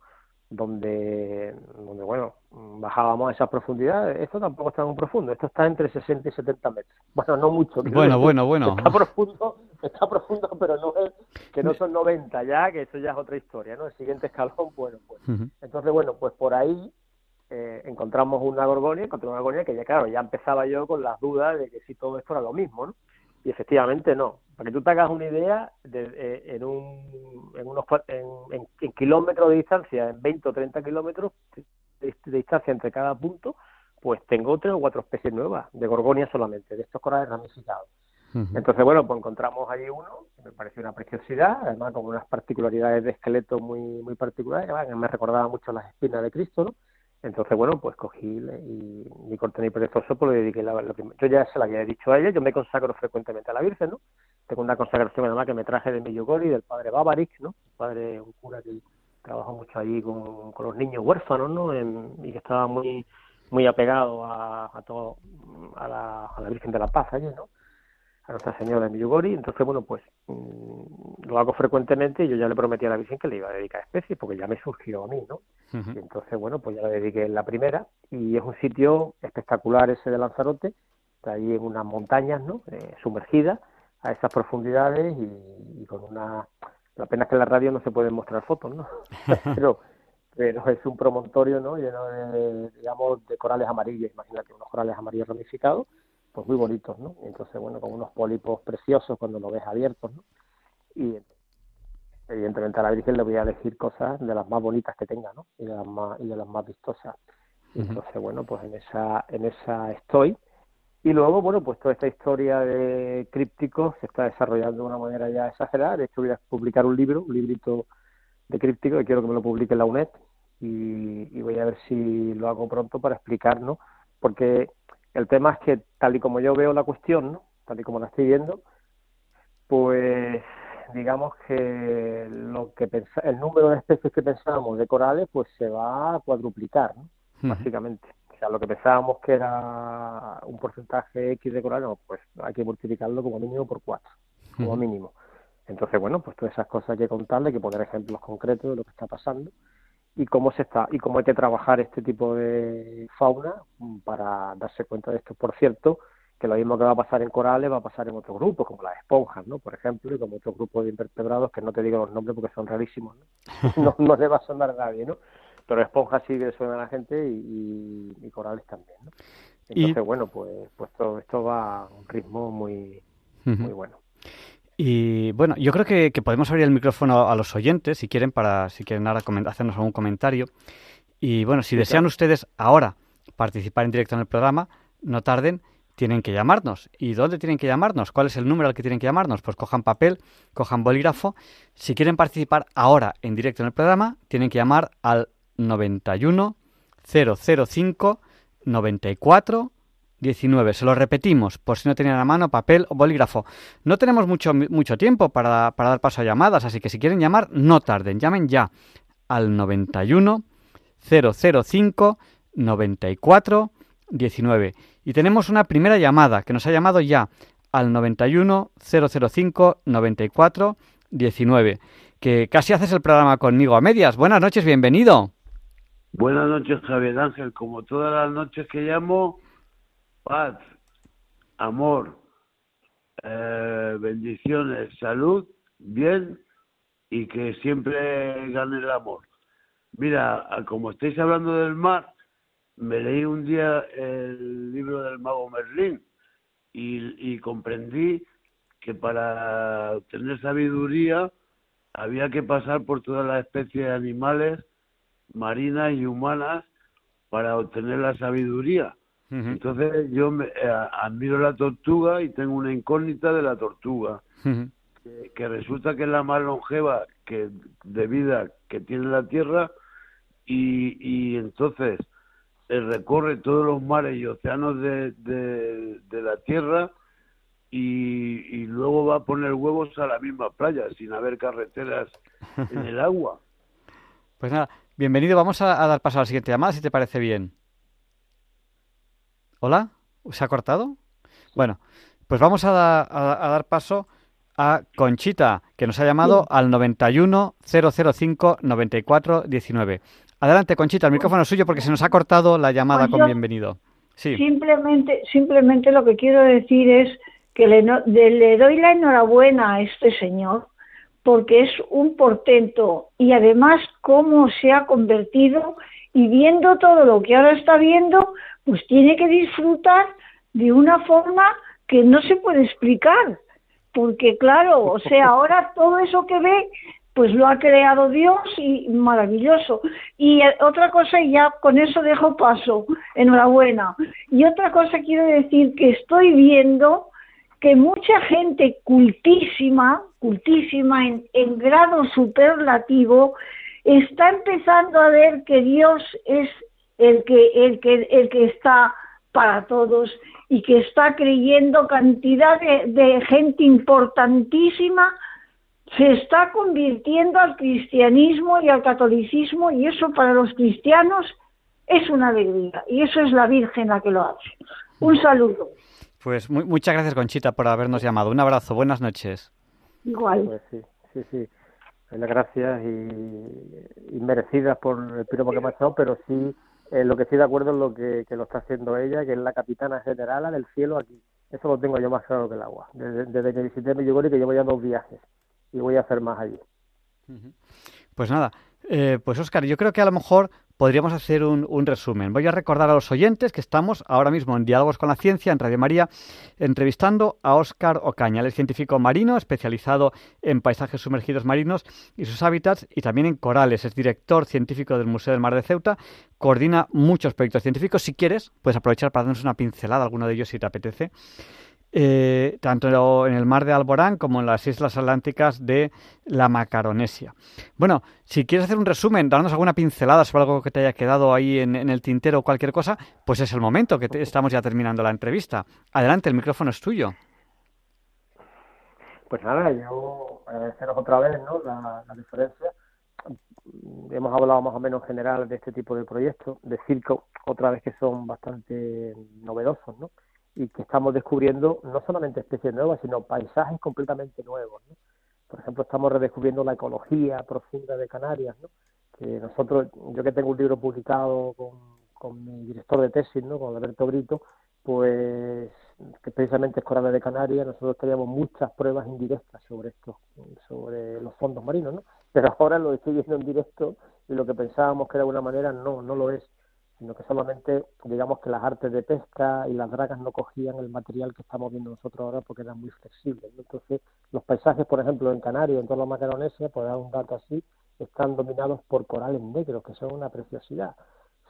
Donde, donde bueno, bajábamos a esas profundidades. Esto tampoco está muy profundo, esto está entre 60 y 70 metros. Bueno, no mucho. Bueno, bueno, bueno. Está profundo, está profundo, pero no es que no son 90 ya, que eso ya es otra historia, ¿no? El siguiente escalón, bueno, pues. Entonces, bueno, pues por ahí eh, encontramos una gorgonia, encontré una gorgonia que ya, claro, ya empezaba yo con las dudas de que si todo esto era lo mismo, ¿no? Y efectivamente no. Para que tú te hagas una idea, de, eh, en, un, en, unos, en, en, kilómetros de distancia, en 20 o 30 kilómetros de, distancia entre cada punto, pues tengo tres o cuatro especies nuevas de gorgonia solamente, de estos corales ramificados. Entonces, bueno, pues encontramos allí uno, que me pareció una preciosidad, además con unas particularidades de esqueleto muy muy particulares, que me recordaba mucho las espinas de Cristo, ¿no? Entonces, bueno, pues cogí y mi corte perezoso, pues le dediqué la, Yo ya se lo había dicho a ella, yo me consagro frecuentemente a la Virgen, ¿no? Tengo una consagración además que me traje de Millogori, del padre Babarik, ¿no? Un padre, un cura que trabajó mucho allí con, con los niños huérfanos, ¿no? y que estaba muy muy apegado a, a todo, a la, a la Virgen de la Paz allí, ¿no? A Nuestra Señora de Miyugori. Entonces, bueno, pues mm, lo hago frecuentemente y yo ya le prometí a la Virgen que le iba a dedicar especies porque ya me surgió a mí, ¿no? Y entonces, bueno, pues ya le dediqué la primera y es un sitio espectacular ese de Lanzarote, está ahí en unas montañas, ¿no? Eh, sumergidas a esas profundidades y, con una... La pena es que en la radio no se pueden mostrar fotos, ¿no? (laughs) pero, pero es un promontorio, ¿no? Lleno de, digamos, de corales amarillos, imagínate, unos corales amarillos ramificados pues muy bonitos, ¿no? Entonces, bueno, con unos pólipos preciosos cuando lo ves abiertos, ¿no? Y evidentemente a la Virgen le voy a elegir cosas de las más bonitas que tenga, ¿no? Y de las más, y de las más vistosas. Entonces, bueno, pues en esa, en esa estoy. Y luego, bueno, pues toda esta historia de crípticos se está desarrollando de una manera ya exagerada. De hecho, voy a publicar un libro, un librito de críptico, que quiero que me lo publique la UNED. Y, y voy a ver si lo hago pronto para explicar, ¿no? Porque el tema es que, tal y como yo veo la cuestión, ¿no? tal y como la estoy viendo, pues digamos que lo que el número de especies que pensábamos de corales pues se va a cuadruplicar, ¿no? básicamente. O sea, lo que pensábamos que era un porcentaje X de corales, pues hay que multiplicarlo como mínimo por cuatro, como mínimo. Entonces, bueno, pues todas esas cosas hay que contarle, hay que poner ejemplos concretos de lo que está pasando y cómo se está y cómo hay que trabajar este tipo de fauna para darse cuenta de esto. Por cierto, que lo mismo que va a pasar en corales va a pasar en otros grupos, como las esponjas, ¿no? Por ejemplo, y como otros grupos de invertebrados que no te digo los nombres porque son rarísimos, ¿no? (laughs) no, le va a sonar a nadie, ¿no? Pero esponjas sí que le suena a la gente y, corales también, ¿no? Entonces, bueno, pues, pues todo esto va a un ritmo muy, muy bueno. Y bueno, yo creo que, podemos abrir el micrófono a los oyentes, si quieren, para si quieren ahora hacernos algún comentario. Y bueno, si desean ustedes ahora participar en directo en el programa, no tarden, tienen que llamarnos. ¿Y dónde tienen que llamarnos? ¿Cuál es el número al que tienen que llamarnos? Pues cojan papel, cojan bolígrafo. Si quieren participar ahora en directo en el programa, tienen que llamar al 91 005 94 19. Se lo repetimos, por si no tenían a mano papel o bolígrafo. No tenemos mucho, mucho tiempo para, para, dar paso a llamadas, así que si quieren llamar, no tarden. Llamen ya al 91 005 94 19. Y tenemos una primera llamada que nos ha llamado ya al 91 005 94 19. Que casi haces el programa conmigo a medias. Buenas noches, bienvenido. Buenas noches, Javier Ángel. Como todas las noches que llamo, paz, amor, eh, bendiciones, salud, bien y que siempre gane el amor. Mira, como estáis hablando del mar, me leí un día el libro del mago Merlín y, y comprendí que para obtener sabiduría había que pasar por todas las especies de animales marinas y humanas para obtener la sabiduría. Entonces yo me, eh, admiro la tortuga y tengo una incógnita de la tortuga, que, resulta que es la más longeva que de vida que tiene la Tierra y, y entonces eh, recorre todos los mares y océanos de, de, la Tierra y, y, luego va a poner huevos a la misma playa sin haber carreteras en el agua. (laughs) Pues nada, bienvenido. Vamos a, a dar paso a la siguiente llamada, si te parece bien. ¿Hola? ¿Se ha cortado? Bueno, pues vamos a, dar paso a Conchita, que nos ha llamado al 91 005 94 19. Adelante, Conchita, el micrófono es suyo porque se nos ha cortado la llamada pues con bienvenido. Sí. Simplemente, simplemente lo que quiero decir es que le, le doy la enhorabuena a este señor porque es un portento y además cómo se ha convertido y viendo todo lo que ahora está viendo, pues tiene que disfrutar de una forma que no se puede explicar, porque claro, o sea, (laughs) ahora todo eso que ve, pues lo ha creado Dios y maravilloso. Y eh, otra cosa, y ya con eso dejo paso, enhorabuena. Y otra cosa quiero decir que estoy viendo que mucha gente cultísima, cultísima en, en grado superlativo, está empezando a ver que Dios es el que, el que, el que está para todos y que está creyendo cantidad de, gente importantísima se está convirtiendo al cristianismo y al catolicismo y eso para los cristianos es una alegría y eso es la Virgen la que lo hace. Un saludo. Pues muchas gracias Conchita por habernos llamado. Un abrazo, buenas noches. Igual. Pues sí, sí, sí. Las gracias y, merecidas por el piropo que me ha echado, pero sí eh, lo que estoy de acuerdo es lo que, lo está haciendo ella, que es la capitana general del cielo aquí. Eso lo tengo yo más claro que el agua. Desde, que visité Medjugorje que llevo ya dos viajes y voy a hacer más allí. Pues nada, eh, pues Oscar, yo creo que a lo mejor podríamos hacer un, resumen. Voy a recordar a los oyentes que estamos ahora mismo en Diálogos con la Ciencia, en Radio María, entrevistando a Óscar Ocaña. Es científico marino, especializado en paisajes sumergidos marinos y sus hábitats, y también en corales. Es director científico del Museo del Mar de Ceuta, coordina muchos proyectos científicos. Si quieres, puedes aprovechar para darnos una pincelada, alguno de ellos si te apetece. Eh, tanto en el mar de Alborán como en las islas atlánticas de la Macaronesia. Bueno, si quieres hacer un resumen, darnos alguna pincelada sobre algo que te haya quedado ahí en, el tintero o cualquier cosa, pues es el momento que estamos ya terminando la entrevista. Adelante, el micrófono es tuyo. Pues nada, yo agradeceros otra vez ¿no? la, la diferencia. Hemos hablado más o menos en general de este tipo de proyectos, de circo, otra vez que son bastante novedosos, ¿no? Y que estamos descubriendo no solamente especies nuevas, sino paisajes completamente nuevos. Por ejemplo, estamos redescubriendo la ecología profunda de Canarias, ¿no? Que nosotros, yo que tengo un libro publicado con, con mi director de tesis, ¿no? Con Alberto Brito, pues que precisamente es Corales de Canarias, nosotros teníamos muchas pruebas indirectas sobre esto, sobre los fondos marinos, ¿no? Pero ahora lo estoy viendo en directo y lo que pensábamos que era una manera no, no lo es, sino que solamente digamos que las artes de pesca y las dragas no cogían el material que estamos viendo nosotros ahora porque eran muy flexibles. Entonces, los paisajes, por ejemplo, en Canarias, en toda la Macaronesia, por dar un dato así, están dominados por corales negros, que son una preciosidad.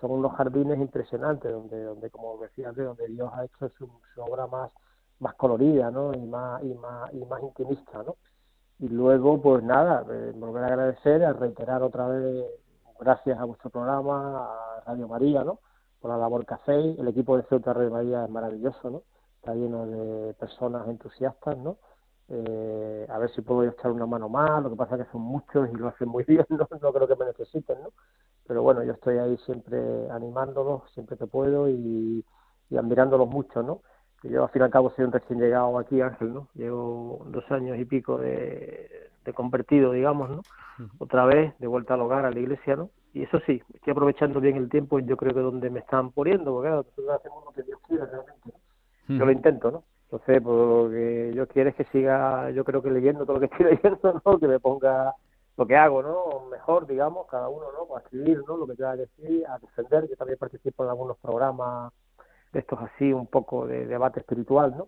Son unos jardines impresionantes donde donde como decía de donde Dios ha hecho su, obra más más colorida no y más y más y más intimista no y luego pues nada eh, volver a agradecer a reiterar otra vez gracias a vuestro programa a Radio María no por la labor que hacéis el equipo de Ceuta Radio María es maravilloso no está lleno de personas entusiastas no eh, a ver si puedo echar una mano más, lo que pasa es que son muchos y lo hacen muy (laughs) bien, no, no creo que me necesiten, ¿no? Pero bueno, yo estoy ahí siempre animándolos, siempre que puedo y, y admirándolos mucho, ¿no? yo al fin y al cabo soy un recién llegado aquí, Ángel, ¿no? Llevo dos años y pico de, de convertido, digamos, ¿no? Otra vez, de vuelta al hogar, a la iglesia, ¿no? Y eso sí, estoy aprovechando bien el tiempo, yo creo que donde me están poniendo, porque claro, nosotros hacemos lo que Dios quiere realmente, Yo lo intento, ¿no? Entonces, pues, lo que yo quiero es que siga, yo creo que leyendo todo lo que estoy (laughs) leyendo, ¿no? Que me ponga lo que hago, ¿no? Mejor, digamos, cada uno, ¿no? A escribir, ¿no? Lo que tenga que decir, a defender. Yo también participo en algunos programas de estos así, un poco de debate espiritual, ¿no?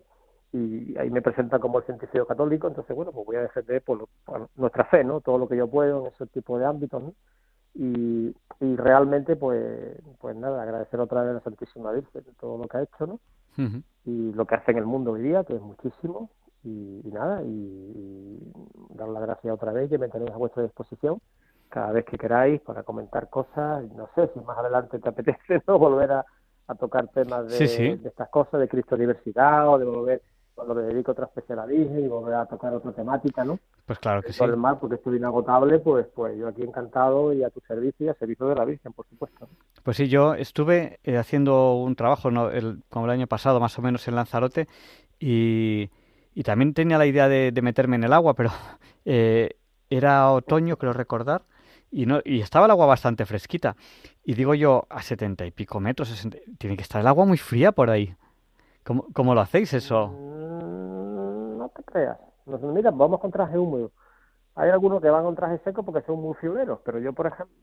Y ahí me presentan como el científico católico, entonces, bueno, pues voy a defender por, nuestra fe, ¿no? Todo lo que yo puedo en ese tipo de ámbitos, ¿no? Y, y realmente, pues, pues nada, agradecer otra vez a la Santísima Virgen todo lo que ha hecho, ¿no? y lo que hace en el mundo hoy día, que es muchísimo, y, nada, y, dar las gracias otra vez que me tenéis a vuestra disposición cada vez que queráis para comentar cosas, no sé si más adelante te (laughs) apetece no volver a, tocar temas de, de, estas cosas, de Cristo Universidad o de volver cuando le dedico otra especial a y volver a tocar otra temática, ¿no? Pues claro que sí. el mar, porque estoy inagotable, pues, pues yo aquí encantado y a tu servicio y a servicio de la Virgen, por supuesto. Pues sí, yo estuve eh, haciendo un trabajo, ¿no? el, como el año pasado, más o menos en Lanzarote, y, y también tenía la idea de, meterme en el agua, pero (laughs) eh, era otoño, creo recordar, y, no, y estaba el agua bastante fresquita. Y digo yo, a setenta y pico metros, tiene que estar el agua muy fría por ahí. ¿Cómo, cómo lo hacéis eso? No te creas. mira, vamos con traje húmedo. Hay algunos que van con traje seco porque son muy fibreros, pero yo, por ejemplo,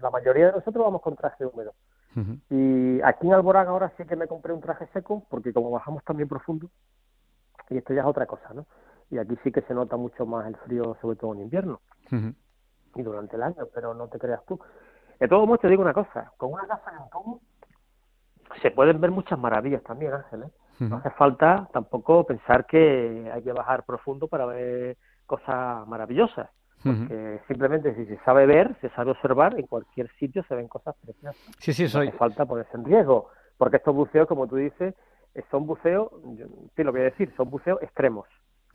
la mayoría de nosotros vamos con traje húmedo. Y aquí en Alborán ahora sí que me compré un traje seco, porque como bajamos también profundo, y esto ya es otra cosa, ¿no? Y aquí sí que se nota mucho más el frío, sobre todo en invierno y durante el año, pero no te creas tú. De todo modo, te digo una cosa, con una gafas en tubo se pueden ver muchas maravillas también, Ángel, ¿eh? No hace falta tampoco pensar que hay que bajar profundo para ver cosas maravillosas. Porque simplemente si se sabe ver, se sabe observar, en cualquier sitio se ven cosas preciosas. Sí, sí, soy... No hace falta ponerse en riesgo. Porque estos buceos, como tú dices, son buceos, sí lo voy a decir, son buceos extremos.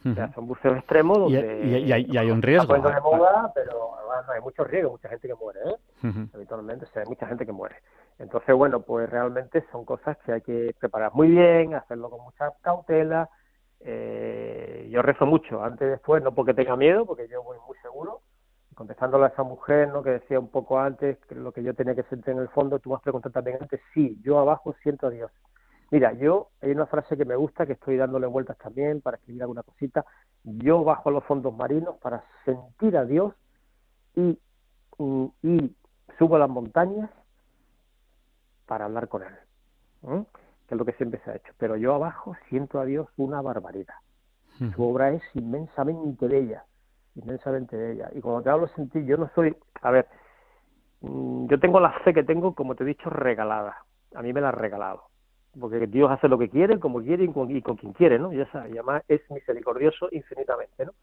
O sea, son buceos extremos donde... Y, hay, un riesgo. de moda, pero hay mucho riesgo, mucha gente que muere, ¿eh? Habitualmente, o sea, hay mucha gente que muere. Entonces, bueno, pues realmente son cosas que hay que preparar muy bien, hacerlo con mucha cautela. Eh, yo rezo mucho, antes y después, no porque tenga miedo, porque yo voy muy seguro. Contestándole a esa mujer, ¿no? Que decía un poco antes que lo que yo tenía que sentir en el fondo, tú me has preguntado también antes, sí, yo abajo siento a Dios. Mira, yo, hay una frase que me gusta, que estoy dándole vueltas también para escribir alguna cosita. Yo bajo a los fondos marinos para sentir a Dios y, y subo a las montañas para hablar con él, que es lo que siempre se ha hecho. Pero yo abajo siento a Dios una barbaridad. Su obra es inmensamente bella, inmensamente bella. Y cuando te hablo sentir, yo no soy, a ver, mm, yo tengo la fe que tengo, como te he dicho, regalada. A mí me la ha regalado. Porque Dios hace lo que quiere, como quiere y con, quien quiere, ¿no? Y, esa, y además es misericordioso infinitamente, ¿no?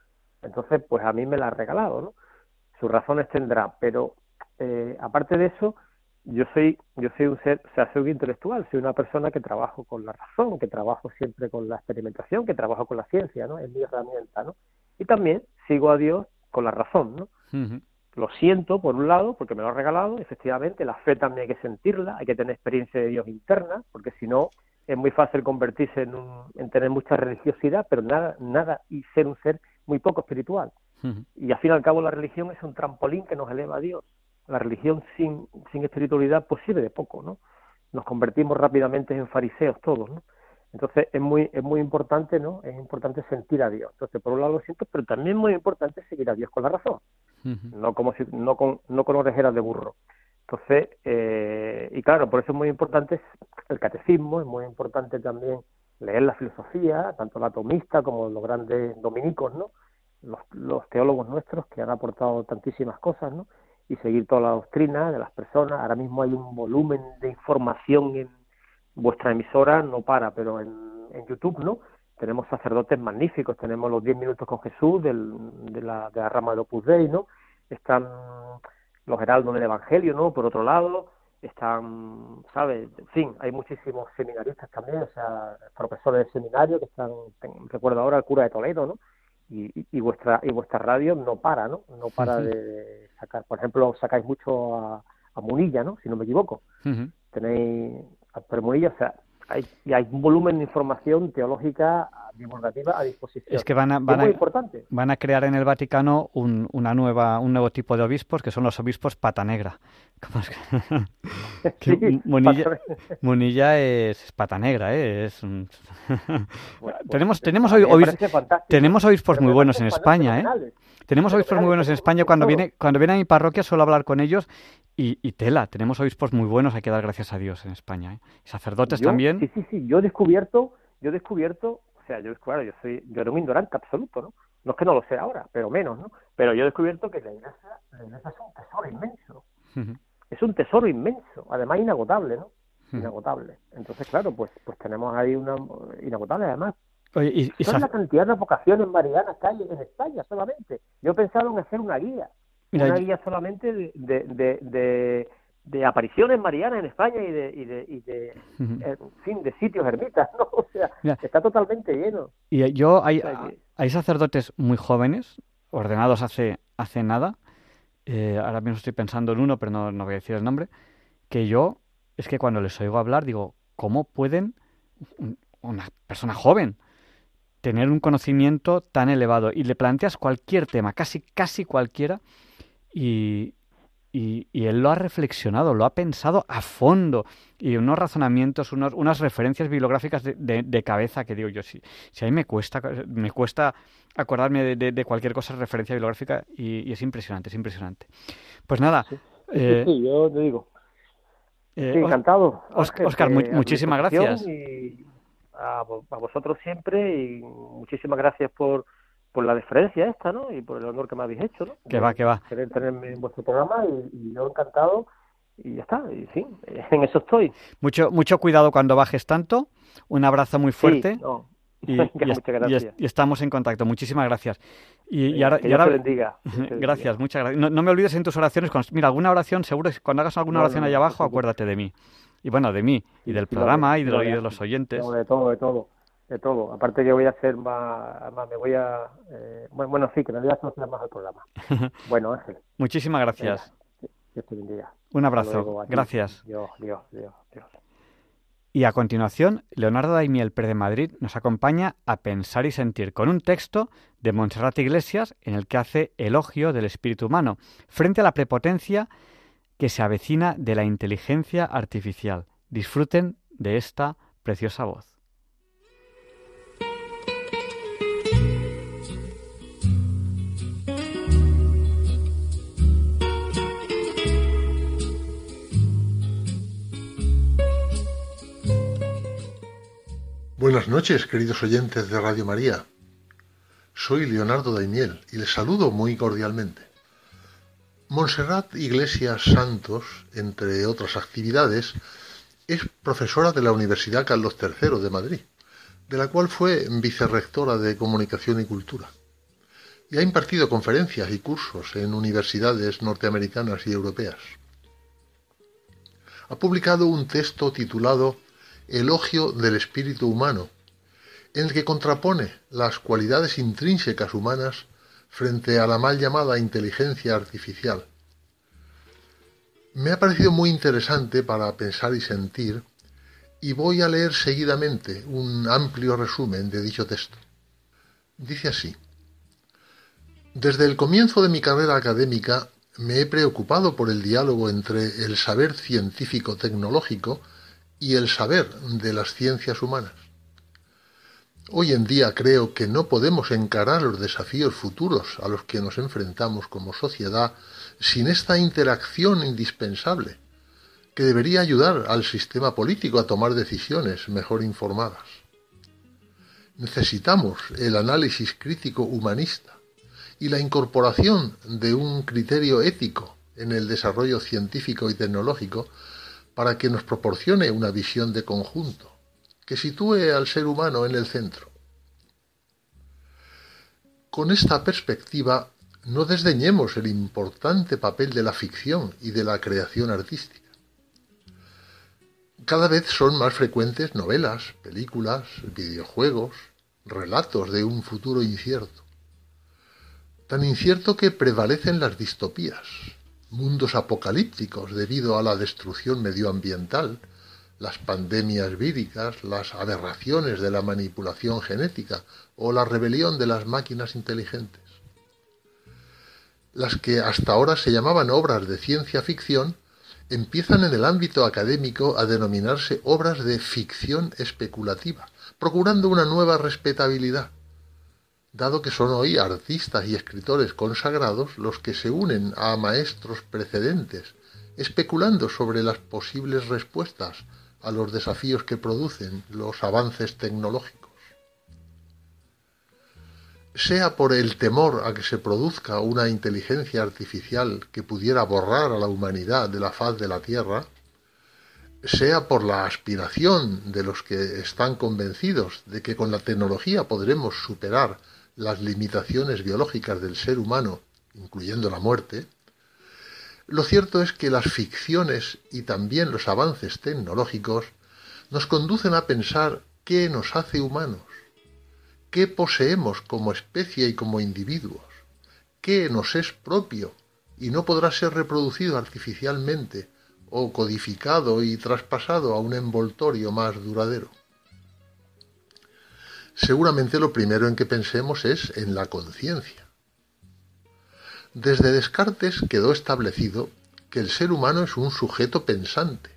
Entonces, pues a mí me la ha regalado, ¿no? Sus razones tendrá, pero eh, aparte de eso, yo soy yo soy un ser, o sea, soy un intelectual, soy una persona que trabajo con la razón, que trabajo siempre con la experimentación, que trabajo con la ciencia, ¿no? Es mi herramienta, ¿no? Y también sigo a Dios con la razón, ¿no? Lo siento, por un lado, porque me lo ha regalado, efectivamente, la fe también hay que sentirla, hay que tener experiencia de Dios interna, porque si no, es muy fácil convertirse en, un, en tener mucha religiosidad, pero nada, nada, y ser un ser muy poco espiritual. Y al fin y al cabo la religión es un trampolín que nos eleva a Dios. La religión sin, sin espiritualidad pues sirve de poco, ¿no? Nos convertimos rápidamente en fariseos todos, ¿no? Entonces es muy, es muy importante, ¿no? Es importante sentir a Dios. Entonces, por un lado lo siento, pero también es muy importante seguir a Dios con la razón, no como si, no con, no con orejeras de burro. Entonces, eh, y claro, por eso es muy importante el catecismo, es muy importante también leer la filosofía, tanto la atomista como los grandes dominicos, ¿no? Los, los teólogos nuestros que han aportado tantísimas cosas, ¿no? Y seguir toda la doctrina de las personas. Ahora mismo hay un volumen de información en vuestra emisora no para, pero en, en YouTube, ¿no? Tenemos sacerdotes magníficos, tenemos los 10 minutos con Jesús del, de, la, de la rama de Opus Dei, ¿no? Están los heraldos del Evangelio, ¿no? Por otro lado, están, ¿sabes? En fin, hay muchísimos seminaristas también, o sea, profesores de seminario que están, recuerdo ahora el cura de Toledo, ¿no? Y, y, vuestra y vuestra radio no para, ¿no? No para de sacar, por ejemplo, sacáis mucho a, a Munilla, ¿no? Si no me equivoco. Tenéis pero o sea, hay, hay un volumen de información teológica divulgativa a disposición. Es que van a, van, a, van a crear en el Vaticano un, una nueva, un nuevo tipo de obispos que son los obispos pata negra. Munilla, es, pata negra, ¿eh? Es (laughs) tenemos tenemos, tenemos obispos muy buenos en España, ¿eh? Tenemos obispos muy buenos en España. Cuando viene, cuando viene a mi parroquia suelo hablar con ellos y, y, tela. Tenemos obispos muy buenos, hay que dar gracias a Dios en España. ¿eh? Sacerdotes también. Sí, sí, sí. Yo he descubierto, yo he descubierto, o sea, yo, claro, yo soy, yo era un ignorante absoluto, ¿no? No es que no lo sé ahora, pero menos, ¿no? Pero yo he descubierto que la iglesia, la iglesia es un tesoro inmenso. Es un tesoro inmenso, además inagotable, ¿no? Inagotable. Entonces, claro, pues, pues tenemos ahí una inagotable, además Oye, y, Son la cantidad de vocaciones marianas que hay en España solamente. Yo he pensado en hacer una guía, una guía solamente de, de, de, de, apariciones marianas en España y de, y de, y de en fin, de sitios ermitas, (laughs) ¿no? O sea, está totalmente lleno. Y yo, hay, hay sacerdotes muy jóvenes, ordenados hace, hace nada, eh, ahora mismo estoy pensando en uno, pero no, no voy a decir el nombre, que yo, es que cuando les oigo hablar, digo, ¿cómo pueden una persona joven tener un conocimiento tan elevado y le planteas cualquier tema, casi, casi cualquiera, y, y, él lo ha reflexionado, lo ha pensado a fondo, y unos razonamientos, unos, unas referencias bibliográficas de, de, cabeza que digo yo, si, si a mí me cuesta, me cuesta acordarme de, de cualquier cosa referencia bibliográfica, y, es impresionante, es impresionante. Pues nada. Sí, eh, yo te digo. Eh, encantado. Oscar, muchísimas gracias a, vosotros siempre y muchísimas gracias por, por la deferencia esta, ¿no? Y por el honor que me habéis hecho, ¿no? Que va, que va. Querer tenerme en vuestro programa y, yo encantado y ya está, y sí, (laughs) en eso estoy. Mucho, mucho cuidado cuando bajes tanto, un abrazo muy fuerte. y, (laughs) y, estamos en contacto. Muchísimas gracias. Y, ahora, que ahora... (laughs) bendiga. gracias, muchas gracias. No, me olvides en tus oraciones. Mira, alguna oración, seguro que cuando hagas alguna oración allá abajo, acuérdate de mí. Y bueno, de mí, y del programa, y de, de, los oyentes. de todo, de todo, de todo. Aparte que voy a hacer más, más me voy a... Eh, bueno, sí, que me voy a asociar más al programa. (laughs) bueno, Ángel. Muchísimas gracias. Dios te bendiga. Un abrazo. gracias. Dios, Dios, Dios, Dios. Y a continuación, Leonardo Daimiel Pérez de Madrid nos acompaña a pensar y sentir con un texto de Montserrat Iglesias en el que hace elogio del espíritu humano frente a la prepotencia que se avecina de la inteligencia artificial. Disfruten de esta preciosa voz. Buenas noches, queridos oyentes de Radio María. Soy Leonardo Daimiel y les saludo muy cordialmente. Montserrat Iglesias Santos, entre otras actividades, es profesora de la Universidad Carlos III de Madrid, de la cual fue vicerrectora de Comunicación y Cultura. Y ha impartido conferencias y cursos en universidades norteamericanas y europeas. Ha publicado un texto titulado Elogio del Espíritu Humano, en el que contrapone las cualidades intrínsecas humanas frente a la mal llamada inteligencia artificial. Me ha parecido muy interesante para pensar y sentir y voy a leer seguidamente un amplio resumen de dicho texto. Dice así. Desde el comienzo de mi carrera académica me he preocupado por el diálogo entre el saber científico-tecnológico y el saber de las ciencias humanas. Hoy en día creo que no podemos encarar los desafíos futuros a los que nos enfrentamos como sociedad sin esta interacción indispensable, que debería ayudar al sistema político a tomar decisiones mejor informadas. Necesitamos el análisis crítico humanista y la incorporación de un criterio ético en el desarrollo científico y tecnológico para que nos proporcione una visión de conjunto, que sitúe al ser humano en el centro. Con esta perspectiva, no desdeñemos el importante papel de la ficción y de la creación artística. Cada vez son más frecuentes novelas, películas, videojuegos, relatos de un futuro incierto tan incierto que prevalecen las distopías, mundos apocalípticos debido a la destrucción medioambiental, las pandemias víricas, las aberraciones de la manipulación genética o la rebelión de las máquinas inteligentes. Las que hasta ahora se llamaban obras de ciencia ficción empiezan en el ámbito académico a denominarse obras de ficción especulativa, procurando una nueva respetabilidad dado que son hoy artistas y escritores consagrados los que se unen a maestros precedentes, especulando sobre las posibles respuestas a los desafíos que producen los avances tecnológicos. Sea por el temor a que se produzca una inteligencia artificial que pudiera borrar a la humanidad de la faz de la Tierra, sea por la aspiración de los que están convencidos de que con la tecnología podremos superar las limitaciones biológicas del ser humano, incluyendo la muerte, lo cierto es que las ficciones y también los avances tecnológicos nos conducen a pensar qué nos hace humanos, qué poseemos como especie y como individuos, qué nos es propio y no podrá ser reproducido artificialmente o codificado y traspasado a un envoltorio más duradero seguramente lo primero en que pensemos es en la conciencia. Desde Descartes quedó establecido que el ser humano es un sujeto pensante,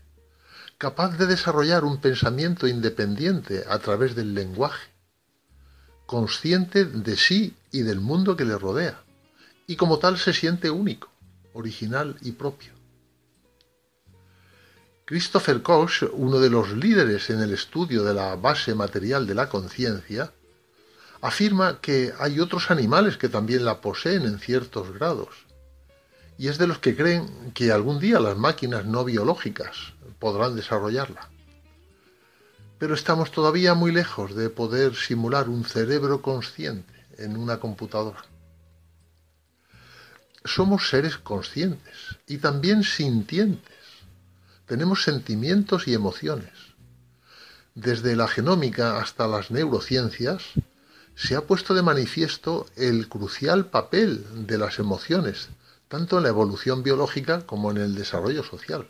capaz de desarrollar un pensamiento independiente a través del lenguaje, consciente de sí y del mundo que le rodea, y como tal se siente único, original y propio. Christopher Koch, uno de los líderes en el estudio de la base material de la conciencia, afirma que hay otros animales que también la poseen en ciertos grados, y es de los que creen que algún día las máquinas no biológicas podrán desarrollarla. Pero estamos todavía muy lejos de poder simular un cerebro consciente en una computadora. Somos seres conscientes y también sintientes tenemos sentimientos y emociones. Desde la genómica hasta las neurociencias, se ha puesto de manifiesto el crucial papel de las emociones, tanto en la evolución biológica como en el desarrollo social.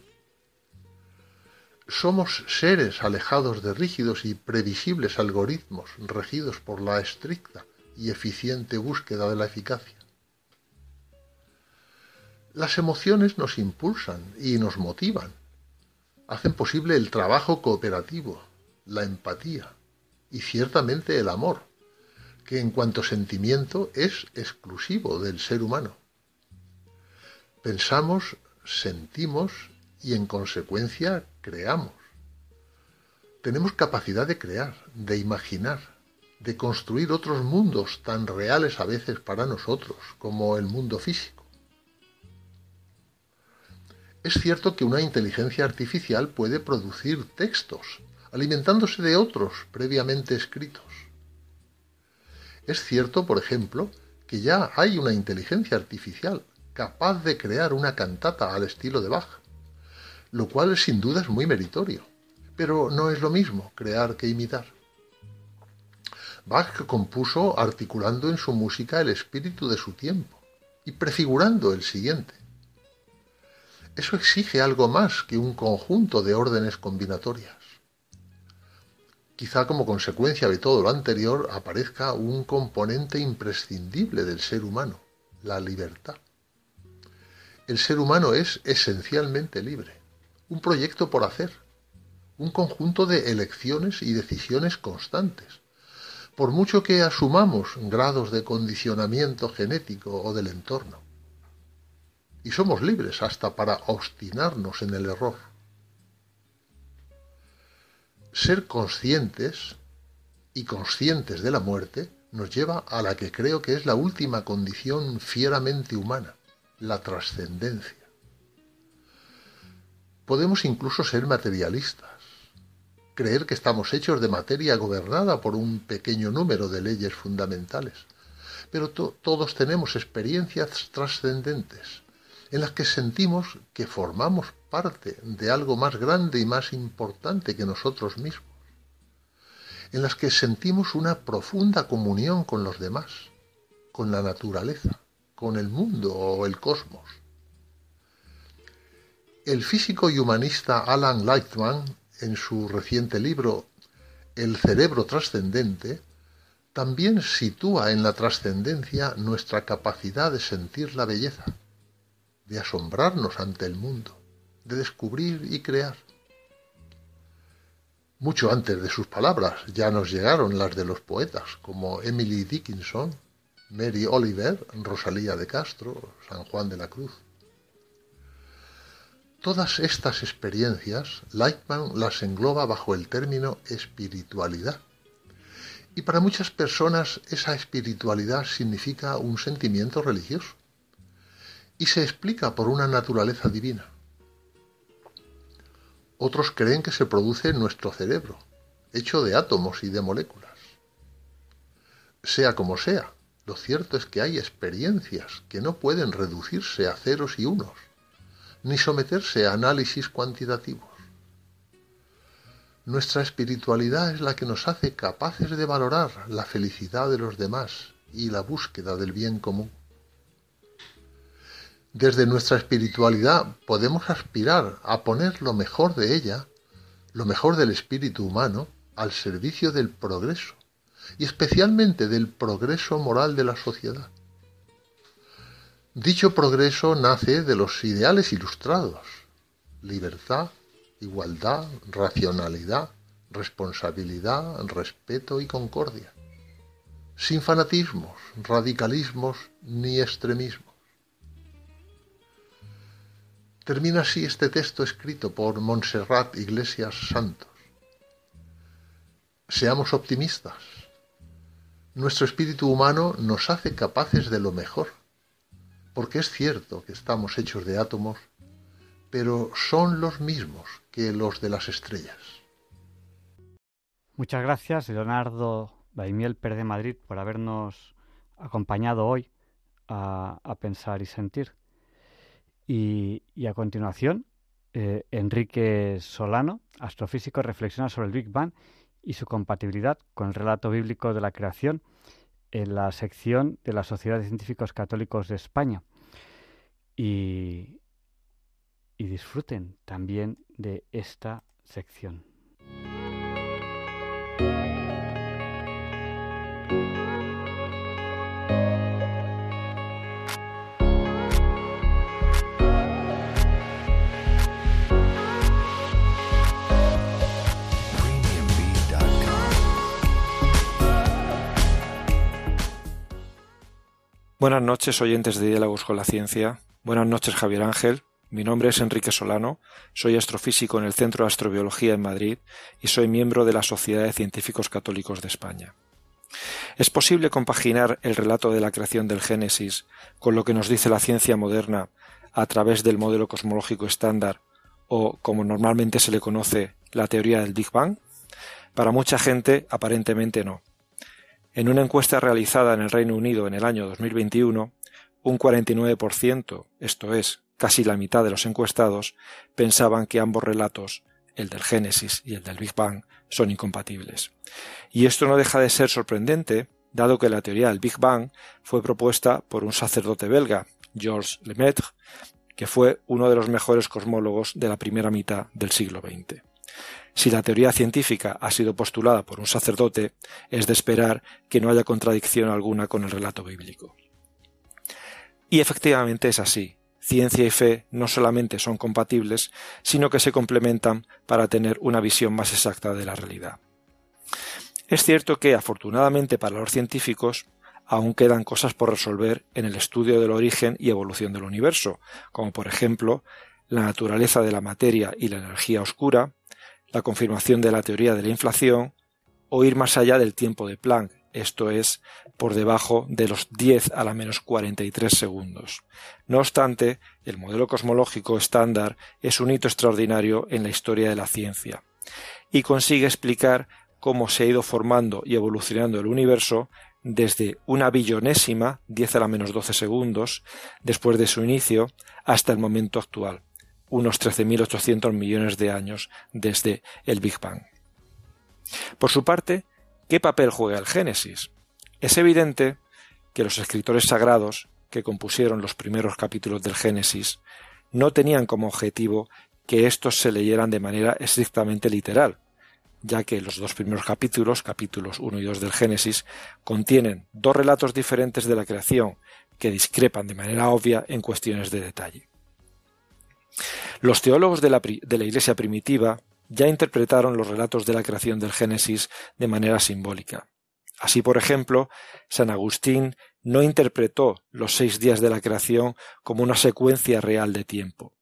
Somos seres alejados de rígidos y previsibles algoritmos regidos por la estricta y eficiente búsqueda de la eficacia. Las emociones nos impulsan y nos motivan, hacen posible el trabajo cooperativo, la empatía y ciertamente el amor, que en cuanto sentimiento es exclusivo del ser humano. Pensamos, sentimos y en consecuencia creamos. Tenemos capacidad de crear, de imaginar, de construir otros mundos tan reales a veces para nosotros como el mundo físico. Es cierto que una inteligencia artificial puede producir textos, alimentándose de otros previamente escritos. Es cierto, por ejemplo, que ya hay una inteligencia artificial capaz de crear una cantata al estilo de Bach, lo cual sin duda es muy meritorio, pero no es lo mismo crear que imitar. Bach compuso articulando en su música el espíritu de su tiempo y prefigurando el siguiente. Eso exige algo más que un conjunto de órdenes combinatorias. Quizá como consecuencia de todo lo anterior aparezca un componente imprescindible del ser humano, la libertad. El ser humano es esencialmente libre, un proyecto por hacer, un conjunto de elecciones y decisiones constantes, por mucho que asumamos grados de condicionamiento genético o del entorno. Y somos libres hasta para obstinarnos en el error. Ser conscientes y conscientes de la muerte nos lleva a la que creo que es la última condición fieramente humana, la trascendencia. Podemos incluso ser materialistas, creer que estamos hechos de materia gobernada por un pequeño número de leyes fundamentales, pero todos tenemos experiencias trascendentes en las que sentimos que formamos parte de algo más grande y más importante que nosotros mismos en las que sentimos una profunda comunión con los demás, con la naturaleza, con el mundo o el cosmos. El físico y humanista Alan Lightman, en su reciente libro El cerebro trascendente, también sitúa en la trascendencia nuestra capacidad de sentir la belleza, de asombrarnos ante el mundo, de descubrir y crear. Mucho antes de sus palabras ya nos llegaron las de los poetas como Emily Dickinson, Mary Oliver, Rosalía de Castro, San Juan de la Cruz. Todas estas experiencias, Lightman las engloba bajo el término espiritualidad. Y para muchas personas esa espiritualidad significa un sentimiento religioso. Y se explica por una naturaleza divina. Otros creen que se produce en nuestro cerebro, hecho de átomos y de moléculas. Sea como sea, lo cierto es que hay experiencias que no pueden reducirse a ceros y unos, ni someterse a análisis cuantitativos. Nuestra espiritualidad es la que nos hace capaces de valorar la felicidad de los demás y la búsqueda del bien común. Desde nuestra espiritualidad podemos aspirar a poner lo mejor de ella, lo mejor del espíritu humano, al servicio del progreso, y especialmente del progreso moral de la sociedad. Dicho progreso nace de los ideales ilustrados, libertad, igualdad, racionalidad, responsabilidad, respeto y concordia, sin fanatismos, radicalismos ni extremismos. Termina así este texto escrito por Montserrat Iglesias Santos. Seamos optimistas. Nuestro espíritu humano nos hace capaces de lo mejor, porque es cierto que estamos hechos de átomos, pero son los mismos que los de las estrellas. Muchas gracias, Leonardo Daimiel Pérez de Madrid, por habernos acompañado hoy a, a pensar y sentir. Y, a continuación, eh, Enrique Solano, astrofísico, reflexiona sobre el Big Bang y su compatibilidad con el relato bíblico de la creación en la sección de la Sociedad de Científicos Católicos de España. y disfruten también de esta sección. Buenas noches, oyentes de Diálogos con la Ciencia. Buenas noches, Javier Ángel. Mi nombre es Enrique Solano, soy astrofísico en el Centro de Astrobiología en Madrid y soy miembro de la Sociedad de Científicos Católicos de España. ¿Es posible compaginar el relato de la creación del Génesis con lo que nos dice la ciencia moderna a través del modelo cosmológico estándar o, como normalmente se le conoce, la teoría del Big Bang? Para mucha gente, aparentemente no. En una encuesta realizada en el Reino Unido en el año 2021, un 49%, esto es, casi la mitad de los encuestados, pensaban que ambos relatos el del Génesis y el del Big Bang, son incompatibles. Y esto no deja de ser sorprendente, dado que la teoría del Big Bang fue propuesta por un sacerdote belga, Georges Lemaitre, que fue uno de los mejores cosmólogos de la primera mitad del siglo XX. Si la teoría científica ha sido postulada por un sacerdote, es de esperar que no haya contradicción alguna con el relato bíblico. Y efectivamente es así. Ciencia y fe no solamente son compatibles, sino que se complementan para tener una visión más exacta de la realidad. Es cierto que, afortunadamente para los científicos, aún quedan cosas por resolver en el estudio del origen y evolución del universo, como por ejemplo la naturaleza de la materia y la energía oscura, la confirmación de la teoría de la inflación o ir más allá del tiempo de Planck, esto es, por debajo de los 10 a la menos 43 segundos. No obstante, el modelo cosmológico estándar es un hito extraordinario en la historia de la ciencia y consigue explicar cómo se ha ido formando y evolucionando el universo desde una billonésima, 10 a la menos 12 segundos, después de su inicio, hasta el momento actual unos 13.800 millones de años desde el Big Bang. Por su parte, ¿qué papel juega el Génesis? Es evidente que los escritores sagrados que compusieron los primeros capítulos del Génesis no tenían como objetivo que estos se leyeran de manera estrictamente literal, ya que los dos primeros capítulos, capítulos 1 y 2 del Génesis, contienen dos relatos diferentes de la creación que discrepan de manera obvia en cuestiones de detalle. Los teólogos de la, Iglesia primitiva ya interpretaron los relatos de la creación del Génesis de manera simbólica. Así, por ejemplo, San Agustín no interpretó los seis días de la creación como una secuencia real de tiempo.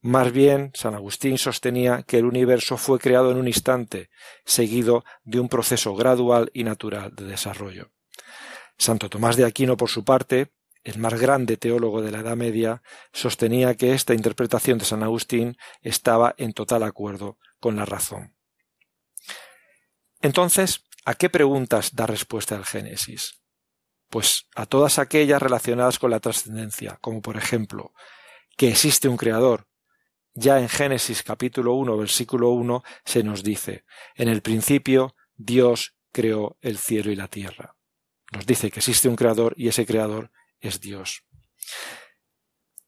Más bien, San Agustín sostenía que el universo fue creado en un instante, seguido de un proceso gradual y natural de desarrollo. Santo Tomás de Aquino, por su parte, el más grande teólogo de la Edad Media, sostenía que esta interpretación de San Agustín estaba en total acuerdo con la razón. Entonces, ¿a qué preguntas da respuesta el Génesis? Pues a todas aquellas relacionadas con la trascendencia, como por ejemplo, que existe un creador. Ya en Génesis capítulo 1, versículo 1 se nos dice, en el principio Dios creó el cielo y la tierra. Nos dice que existe un creador y ese creador es Dios.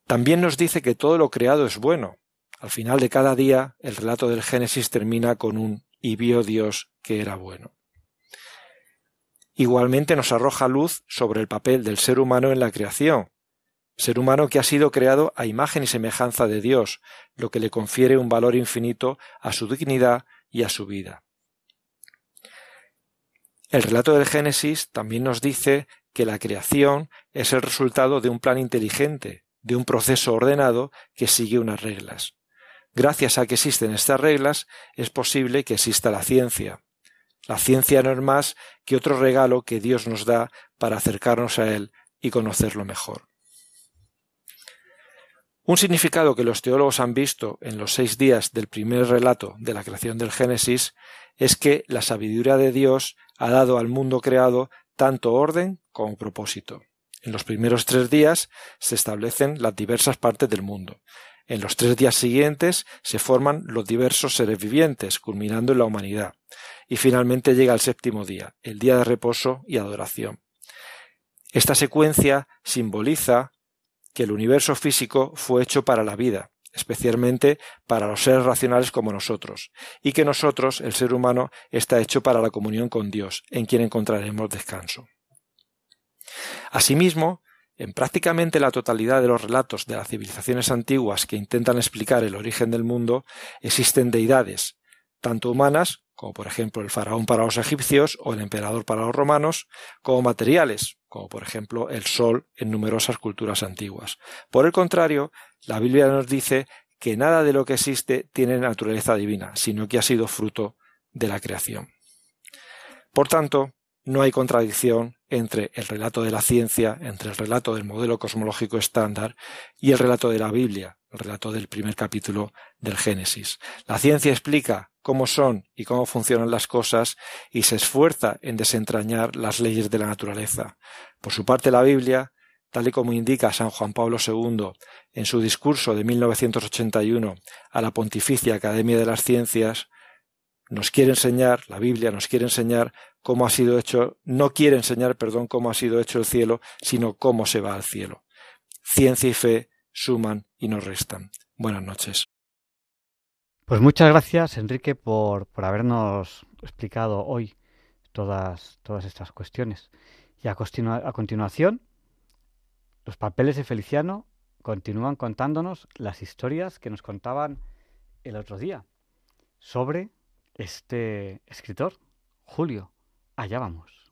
También nos dice que todo lo creado es bueno. Al final de cada día, el relato del Génesis termina con un y vio Dios que era bueno. Igualmente nos arroja luz sobre el papel del ser humano en la creación, ser humano que ha sido creado a imagen y semejanza de Dios, lo que le confiere un valor infinito a su dignidad y a su vida. El relato del Génesis también nos dice que la creación es el resultado de un plan inteligente, de un proceso ordenado que sigue unas reglas. Gracias a que existen estas reglas, es posible que exista la ciencia. La ciencia no es más que otro regalo que Dios nos da para acercarnos a Él y conocerlo mejor. Un significado que los teólogos han visto en los seis días del primer relato de la creación del Génesis es que la sabiduría de Dios ha dado al mundo creado tanto orden como propósito. En los primeros tres días se establecen las diversas partes del mundo. En los tres días siguientes se forman los diversos seres vivientes, culminando en la humanidad. Y finalmente llega el séptimo día, el día de reposo y adoración. Esta secuencia simboliza que el universo físico fue hecho para la vida, especialmente para los seres racionales como nosotros, y que nosotros, el ser humano, está hecho para la comunión con Dios, en quien encontraremos descanso. Asimismo, en prácticamente la totalidad de los relatos de las civilizaciones antiguas que intentan explicar el origen del mundo, existen deidades, tanto humanas, como por ejemplo el faraón para los egipcios o el emperador para los romanos, como materiales, como por ejemplo el sol en numerosas culturas antiguas. Por el contrario, la Biblia nos dice que nada de lo que existe tiene naturaleza divina, sino que ha sido fruto de la creación. Por tanto, no hay contradicción entre el relato de la ciencia, entre el relato del modelo cosmológico estándar y el relato de la Biblia, el relato del primer capítulo del Génesis. La ciencia explica cómo son y cómo funcionan las cosas y se esfuerza en desentrañar las leyes de la naturaleza. Por su parte, la Biblia tal y como indica San Juan Pablo II en su discurso de 1981 a la Pontificia Academia de las Ciencias, nos quiere enseñar, la Biblia nos quiere enseñar cómo ha sido hecho, no quiere enseñar, perdón, cómo ha sido hecho el cielo, sino cómo se va al cielo. Ciencia y fe suman y nos restan. Buenas noches. Pues muchas gracias, Enrique, por, por habernos explicado hoy todas, todas estas cuestiones. Y a, a continuación, los papeles de Feliciano continúan contándonos las historias que nos contaban el otro día sobre este escritor, Julio. Allá vamos.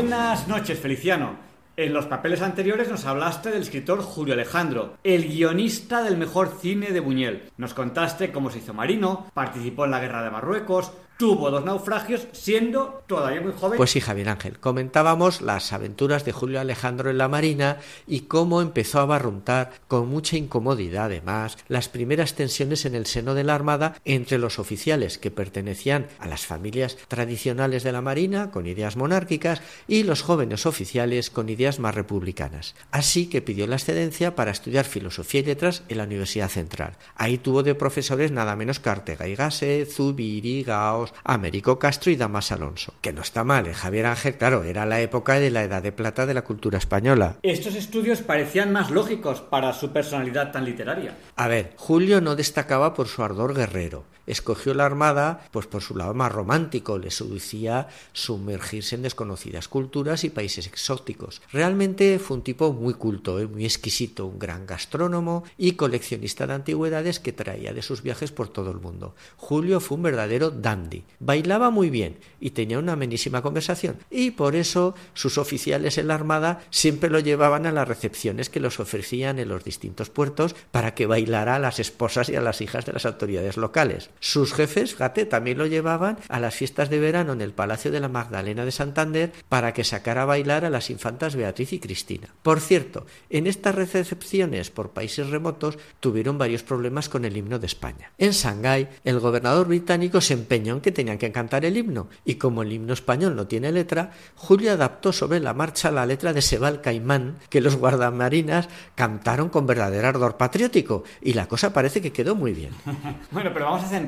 Buenas noches, Feliciano. En los papeles anteriores nos hablaste del escritor Julio Alejandro, el guionista del mejor cine de Buñuel. Nos contaste cómo se hizo marino, participó en la guerra de Marruecos, tuvo dos naufragios siendo todavía muy joven. Pues sí, Javier Ángel, comentábamos las aventuras de Julio Alejandro en la Marina y cómo empezó a barruntar con mucha incomodidad además las primeras tensiones en el seno de la Armada entre los oficiales que pertenecían a las familias tradicionales de la Marina con ideas monárquicas y los jóvenes oficiales con ideas más republicanas. Así que pidió la excedencia para estudiar filosofía y letras en la Universidad Central. Ahí tuvo de profesores nada menos que Artega y Gasset, Zubiri, Gaos, Américo Castro y Damas Alonso. Que no está mal, ¿eh? Javier Ángel, claro, era la época de la edad de plata de la cultura española. Estos estudios parecían más lógicos para su personalidad tan literaria. A ver, Julio no destacaba por su ardor guerrero escogió la Armada pues por su lado más romántico, le seducía sumergirse en desconocidas culturas y países exóticos. Realmente fue un tipo muy culto, ¿eh? muy exquisito, un gran gastrónomo y coleccionista de antigüedades que traía de sus viajes por todo el mundo. Julio fue un verdadero dandy, bailaba muy bien y tenía una amenísima conversación y por eso sus oficiales en la Armada siempre lo llevaban a las recepciones que los ofrecían en los distintos puertos para que bailara a las esposas y a las hijas de las autoridades locales. Sus jefes, fíjate, también lo llevaban a las fiestas de verano en el Palacio de la Magdalena de Santander para que sacara a bailar a las infantas Beatriz y Cristina. Por cierto, en estas recepciones por países remotos tuvieron varios problemas con el himno de España. En Shanghái, el gobernador británico se empeñó en que tenían que cantar el himno, y como el himno español no tiene letra, Julio adaptó sobre la marcha la letra de Sebal Caimán, que los guardamarinas cantaron con verdadero ardor patriótico, y la cosa parece que quedó muy bien. (laughs) bueno, pero vamos a hacer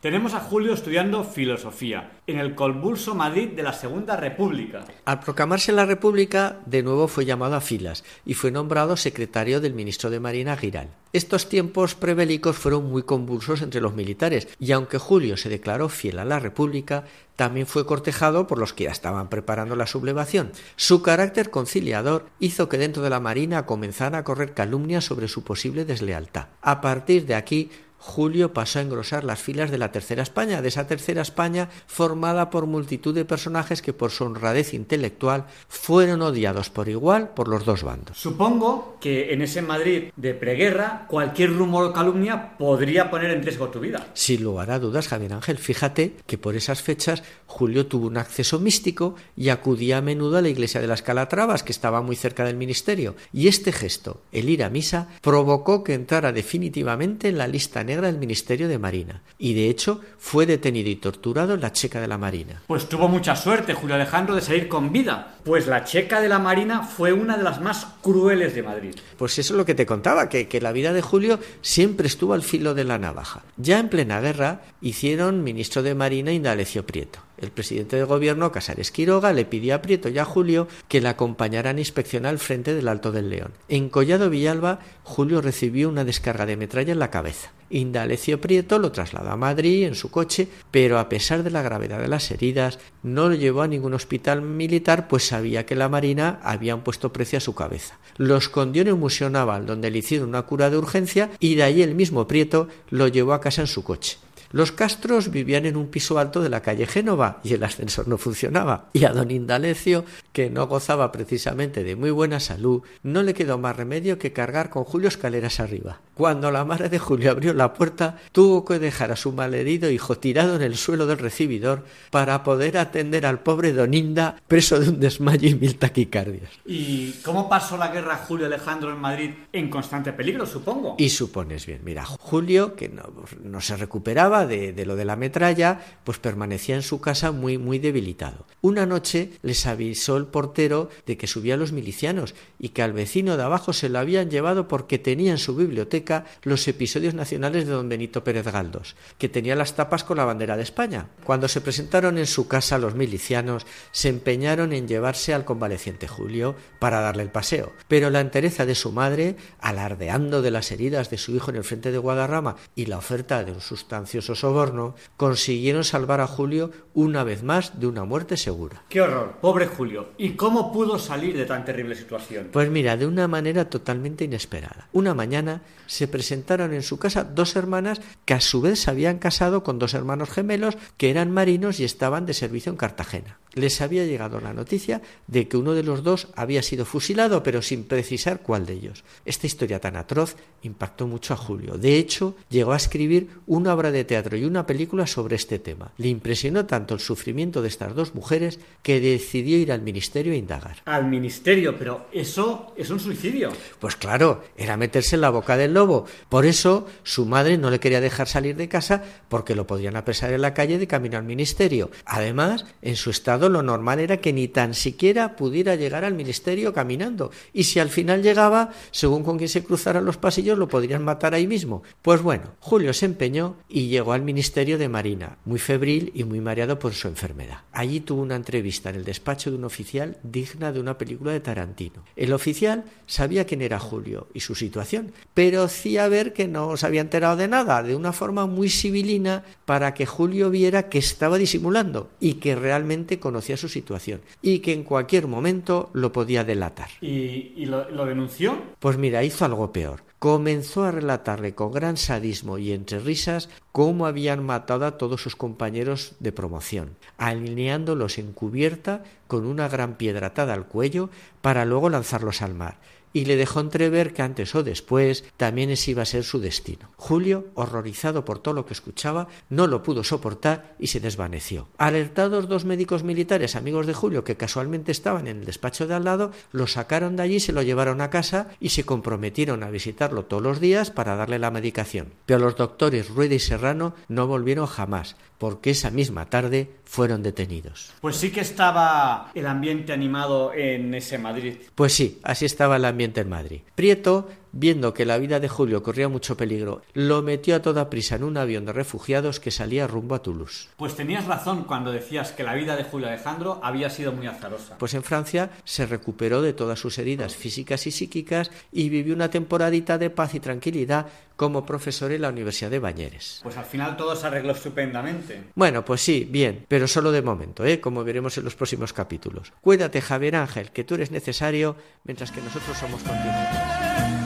tenemos a Julio estudiando filosofía en el convulso Madrid de la Segunda República. Al proclamarse la República, de nuevo fue llamado a filas y fue nombrado secretario del ministro de Marina Giral. Estos tiempos prebélicos fueron muy convulsos entre los militares y aunque Julio se declaró fiel a la República, también fue cortejado por los que ya estaban preparando la sublevación. Su carácter conciliador hizo que dentro de la Marina comenzara a correr calumnias sobre su posible deslealtad. A partir de aquí, Julio pasó a engrosar las filas de la Tercera España, de esa Tercera España formada por multitud de personajes que por su honradez intelectual fueron odiados por igual por los dos bandos. Supongo que en ese Madrid de preguerra cualquier rumor o calumnia podría poner en riesgo tu vida. Sin lugar a dudas, Javier Ángel, fíjate que por esas fechas Julio tuvo un acceso místico y acudía a menudo a la iglesia de las Calatravas, que estaba muy cerca del ministerio, y este gesto, el ir a misa, provocó que entrara definitivamente en la lista negra del Ministerio de Marina, y de hecho fue detenido y torturado en la Checa de la Marina. Pues tuvo mucha suerte Julio Alejandro de salir con vida, pues la Checa de la Marina fue una de las más crueles de Madrid. Pues eso es lo que te contaba, que, que la vida de Julio siempre estuvo al filo de la navaja. Ya en plena guerra hicieron ministro de Marina Indalecio Prieto. El presidente de gobierno, Casares Quiroga, le pidió a Prieto y a Julio que le acompañaran a inspeccionar el frente del Alto del León. En Collado Villalba, Julio recibió una descarga de metralla en la cabeza. Indalecio Prieto lo trasladó a Madrid en su coche, pero a pesar de la gravedad de las heridas, no lo llevó a ningún hospital militar, pues sabía que la Marina había puesto precio a su cabeza. Lo escondió en el Museo Naval, donde le hicieron una cura de urgencia, y de ahí el mismo Prieto lo llevó a casa en su coche. Los Castros vivían en un piso alto de la calle Génova y el ascensor no funcionaba. Y a don Indalecio, que no gozaba precisamente de muy buena salud, no le quedó más remedio que cargar con Julio escaleras arriba. Cuando la madre de Julio abrió la puerta, tuvo que dejar a su malherido hijo tirado en el suelo del recibidor para poder atender al pobre don Inda, preso de un desmayo y mil taquicardias. ¿Y cómo pasó la guerra Julio Alejandro en Madrid en constante peligro, supongo? Y supones bien, mira, Julio, que no, se recuperaba de, lo de la metralla, pues permanecía en su casa muy, muy debilitado. Una noche les avisó el portero de que subían los milicianos y que al vecino de abajo se lo habían llevado porque tenía en su biblioteca los episodios nacionales de don Benito Pérez Galdós, que tenía las tapas con la bandera de España. Cuando se presentaron en su casa los milicianos, se empeñaron en llevarse al convaleciente Julio para darle el paseo, pero la entereza de su madre, alardeando de las heridas de su hijo en el frente de Guadarrama y la oferta de un sustancioso soborno, consiguieron salvar a Julio una vez más de una muerte segura. ¡Qué horror! Pobre Julio. ¿Y cómo pudo salir de tan terrible situación? Pues mira, de una manera totalmente inesperada. Una mañana se presentaron en su casa dos hermanas que a su vez se habían casado con dos hermanos gemelos que eran marinos y estaban de servicio en Cartagena. Les había llegado la noticia de que uno de los dos había sido fusilado, pero sin precisar cuál de ellos. Esta historia tan atroz impactó mucho a Julio. De hecho, llegó a escribir una obra de teatro y una película sobre este tema. Le impresionó tanto el sufrimiento de estas dos mujeres que decidió ir al ministerio a indagar. Al ministerio, pero eso es un suicidio. Pues claro, era meterse en la boca del lobo. Por eso su madre no le quería dejar salir de casa porque lo podían apresar en la calle de camino al ministerio. Además, en su estado lo normal era que ni tan siquiera pudiera llegar al ministerio caminando. Y si al final llegaba, según con quien se cruzaran los pasillos, lo podrían matar ahí mismo. Pues bueno, Julio se empeñó y llegó al ministerio de Marina, muy febril y muy mareado por su enfermedad. Allí tuvo una entrevista en el despacho de un oficial digna de una película de Tarantino. El oficial sabía quién era Julio y su situación, pero hacía ver que no se había enterado de nada, de una forma muy civilina para que Julio viera que estaba disimulando y que realmente conocía conocía su situación y que en cualquier momento lo podía delatar. ¿Y, lo, lo denunció? Pues mira, hizo algo peor comenzó a relatarle con gran sadismo y entre risas cómo habían matado a todos sus compañeros de promoción, alineándolos en cubierta con una gran piedra atada al cuello para luego lanzarlos al mar y le dejó entrever que antes o después también ese iba a ser su destino. Julio, horrorizado por todo lo que escuchaba, no lo pudo soportar y se desvaneció. Alertados dos médicos militares amigos de Julio que casualmente estaban en el despacho de al lado, lo sacaron de allí, se lo llevaron a casa y se comprometieron a visitarlo todos los días para darle la medicación. Pero los doctores Rueda y Serrano no volvieron jamás, porque esa misma tarde fueron detenidos. Pues sí que estaba el ambiente animado en ese Madrid. Pues sí, así estaba el ambiente en Madrid. Prieto viendo que la vida de Julio corría mucho peligro, lo metió a toda prisa en un avión de refugiados que salía rumbo a Toulouse. Pues tenías razón cuando decías que la vida de Julio Alejandro había sido muy azarosa. Pues en Francia se recuperó de todas sus heridas físicas y psíquicas y vivió una temporadita de paz y tranquilidad como profesor en la Universidad de Bañeres. Pues al final todo se arregló estupendamente. Bueno, pues sí, bien, pero solo de momento, ¿eh? como veremos en los próximos capítulos. Cuídate, Javier Ángel, que tú eres necesario mientras que nosotros somos continuos.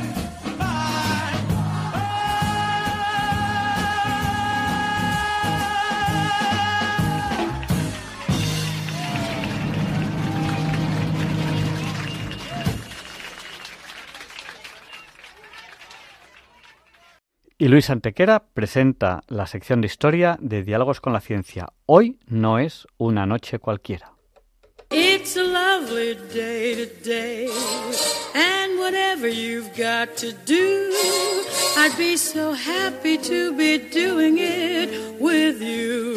Y Luis Antequera presenta la sección de historia de Diálogos con la Ciencia. Hoy no es una noche cualquiera. It's a lovely day today, and whatever you've got to do, I'd be so happy to be doing it with you.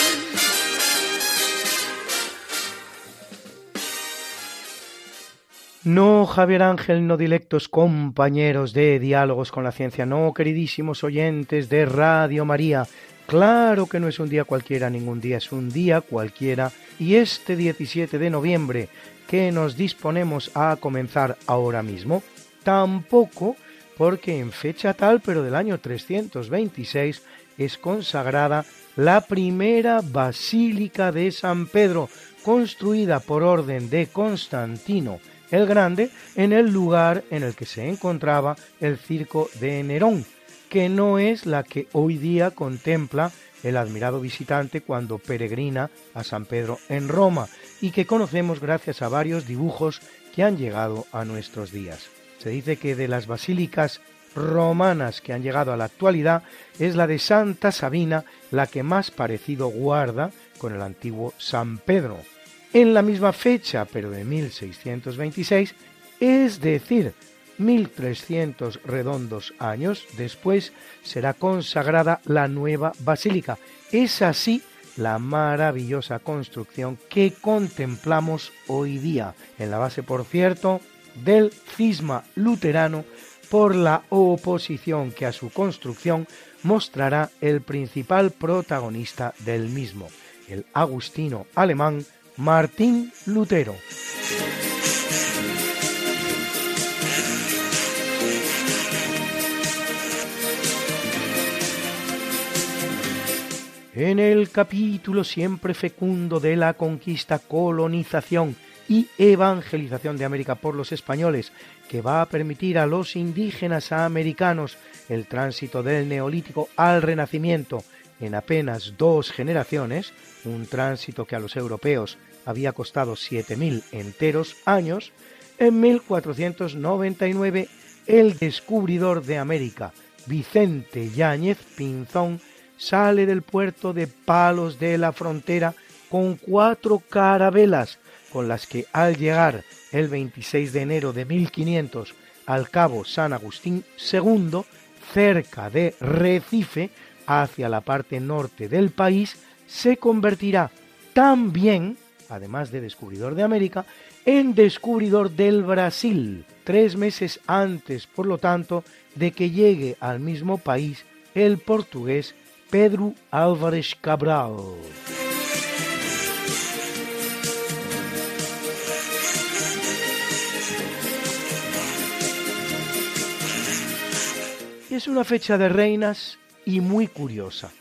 No, Javier Ángel, no directos compañeros de Diálogos con la Ciencia, no, queridísimos oyentes de Radio María. Claro que no es un día cualquiera, ningún día es un día cualquiera. Y este 17 de noviembre que nos disponemos a comenzar ahora mismo, tampoco porque en fecha tal, pero del año 326, es consagrada la primera basílica de San Pedro, construida por orden de Constantino el Grande en el lugar en el que se encontraba el circo de Nerón, que no es la que hoy día contempla el admirado visitante cuando peregrina a San Pedro en Roma y que conocemos gracias a varios dibujos que han llegado a nuestros días. Se dice que de las basílicas romanas que han llegado a la actualidad es la de Santa Sabina la que más parecido guarda con el antiguo San Pedro, en la misma fecha, pero de 1626, es decir, 1300 redondos años después, será consagrada la nueva basílica. Es así la maravillosa construcción que contemplamos hoy día, en la base, por cierto, del cisma luterano por la oposición que a su construcción mostrará el principal protagonista del mismo, el agustino alemán Martín Lutero. En el capítulo siempre fecundo de la conquista, colonización y evangelización de América por los españoles, que va a permitir a los indígenas americanos el tránsito del neolítico al renacimiento en apenas dos generaciones, un tránsito que a los europeos había costado 7.000 enteros años, en 1499 el descubridor de América, Vicente Yáñez Pinzón, sale del puerto de Palos de la Frontera con cuatro carabelas, con las que al llegar el 26 de enero de 1500 al cabo San Agustín II, cerca de Recife, hacia la parte norte del país, se convertirá también además de descubridor de América, en descubridor del Brasil, tres meses antes, por lo tanto, de que llegue al mismo país el portugués Pedro Álvarez Cabral. Es una fecha de reinas y muy curiosa,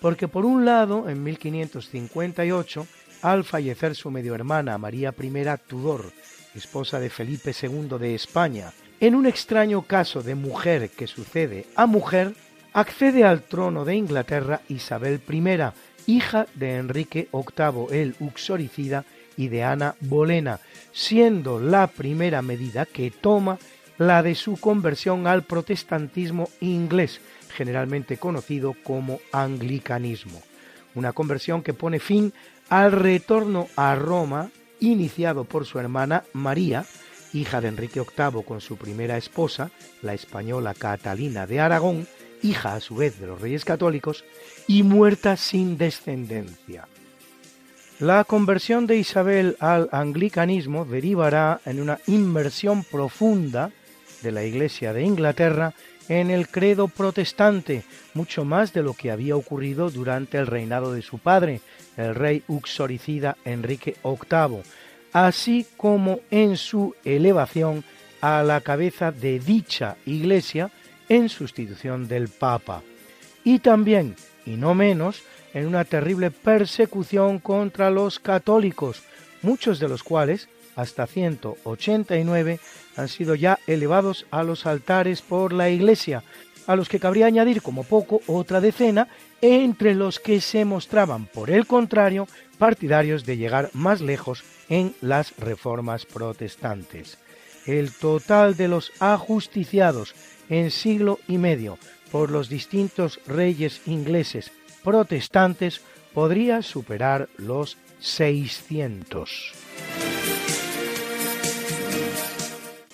porque por un lado, en 1558, al fallecer su medio hermana María I Tudor, esposa de Felipe II de España, en un extraño caso de mujer que sucede a mujer, accede al trono de Inglaterra Isabel I, hija de Enrique VIII el Uxoricida y de Ana Bolena, siendo la primera medida que toma la de su conversión al protestantismo inglés, generalmente conocido como anglicanismo. Una conversión que pone fin al retorno a Roma, iniciado por su hermana María, hija de Enrique VIII con su primera esposa, la española Catalina de Aragón, hija a su vez de los reyes católicos, y muerta sin descendencia. La conversión de Isabel al anglicanismo derivará en una inmersión profunda de la Iglesia de Inglaterra en el credo protestante, mucho más de lo que había ocurrido durante el reinado de su padre, el rey uxoricida Enrique VIII, así como en su elevación a la cabeza de dicha iglesia en sustitución del Papa, y también, y no menos, en una terrible persecución contra los católicos, muchos de los cuales, hasta 189, han sido ya elevados a los altares por la Iglesia, a los que cabría añadir como poco otra decena, entre los que se mostraban, por el contrario, partidarios de llegar más lejos en las reformas protestantes. El total de los ajusticiados en siglo y medio por los distintos reyes ingleses protestantes podría superar los 600.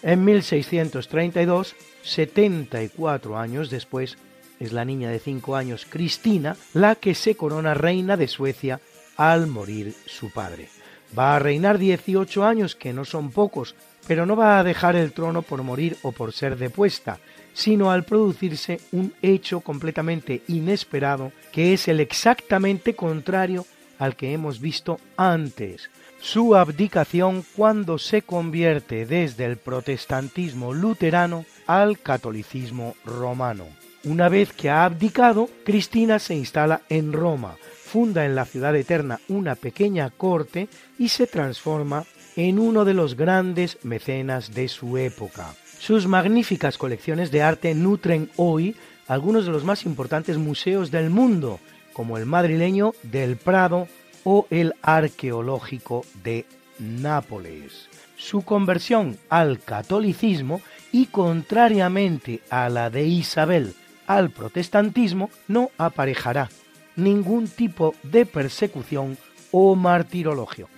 En 1632 74 años después, es la niña de 5 años, Cristina, la que se corona reina de Suecia al morir su padre. Va a reinar 18 años, que no son pocos pero no va a dejar el trono por morir o por ser depuesta, sino al producirse un hecho completamente inesperado que es el exactamente contrario al que hemos visto antes, su abdicación cuando se convierte desde el protestantismo luterano al catolicismo romano. Una vez que ha abdicado, Cristina se instala en Roma, funda en la ciudad eterna una pequeña corte y se transforma en uno de los grandes mecenas de su época. Sus magníficas colecciones de arte nutren hoy algunos de los más importantes museos del mundo, como el madrileño del Prado o el arqueológico de Nápoles. Su conversión al catolicismo y contrariamente a la de Isabel al protestantismo no aparejará ningún tipo de persecución o martirologio.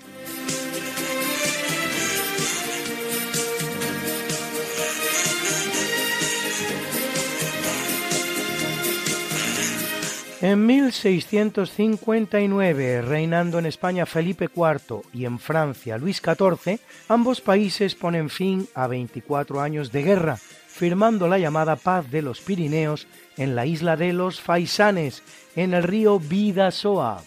En 1659, reinando en España Felipe IV y en Francia Luis XIV, ambos países ponen fin a 24 años de guerra, firmando la llamada Paz de los Pirineos en la isla de los Faisanes, en el río Bidasoa.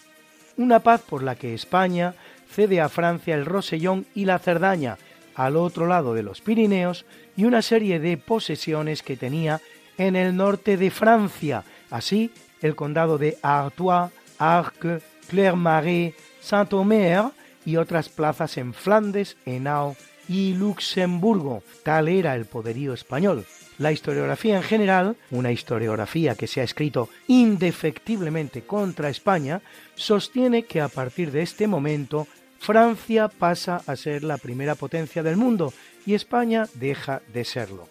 Una paz por la que España cede a Francia el Rosellón y la Cerdaña, al otro lado de los Pirineos, y una serie de posesiones que tenía en el norte de Francia, así el condado de Artois, Arques, Clermarais, Saint-Omer y otras plazas en Flandes, Henao y Luxemburgo. Tal era el poderío español. La historiografía en general, una historiografía que se ha escrito indefectiblemente contra España, sostiene que a partir de este momento Francia pasa a ser la primera potencia del mundo y España deja de serlo.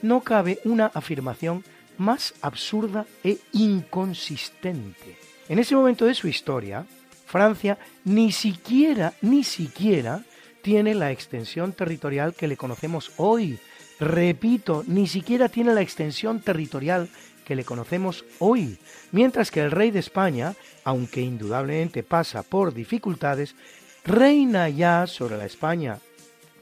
No cabe una afirmación más absurda e inconsistente. En ese momento de su historia, Francia ni siquiera, ni siquiera tiene la extensión territorial que le conocemos hoy. Repito, ni siquiera tiene la extensión territorial que le conocemos hoy, mientras que el rey de España, aunque indudablemente pasa por dificultades, reina ya sobre la España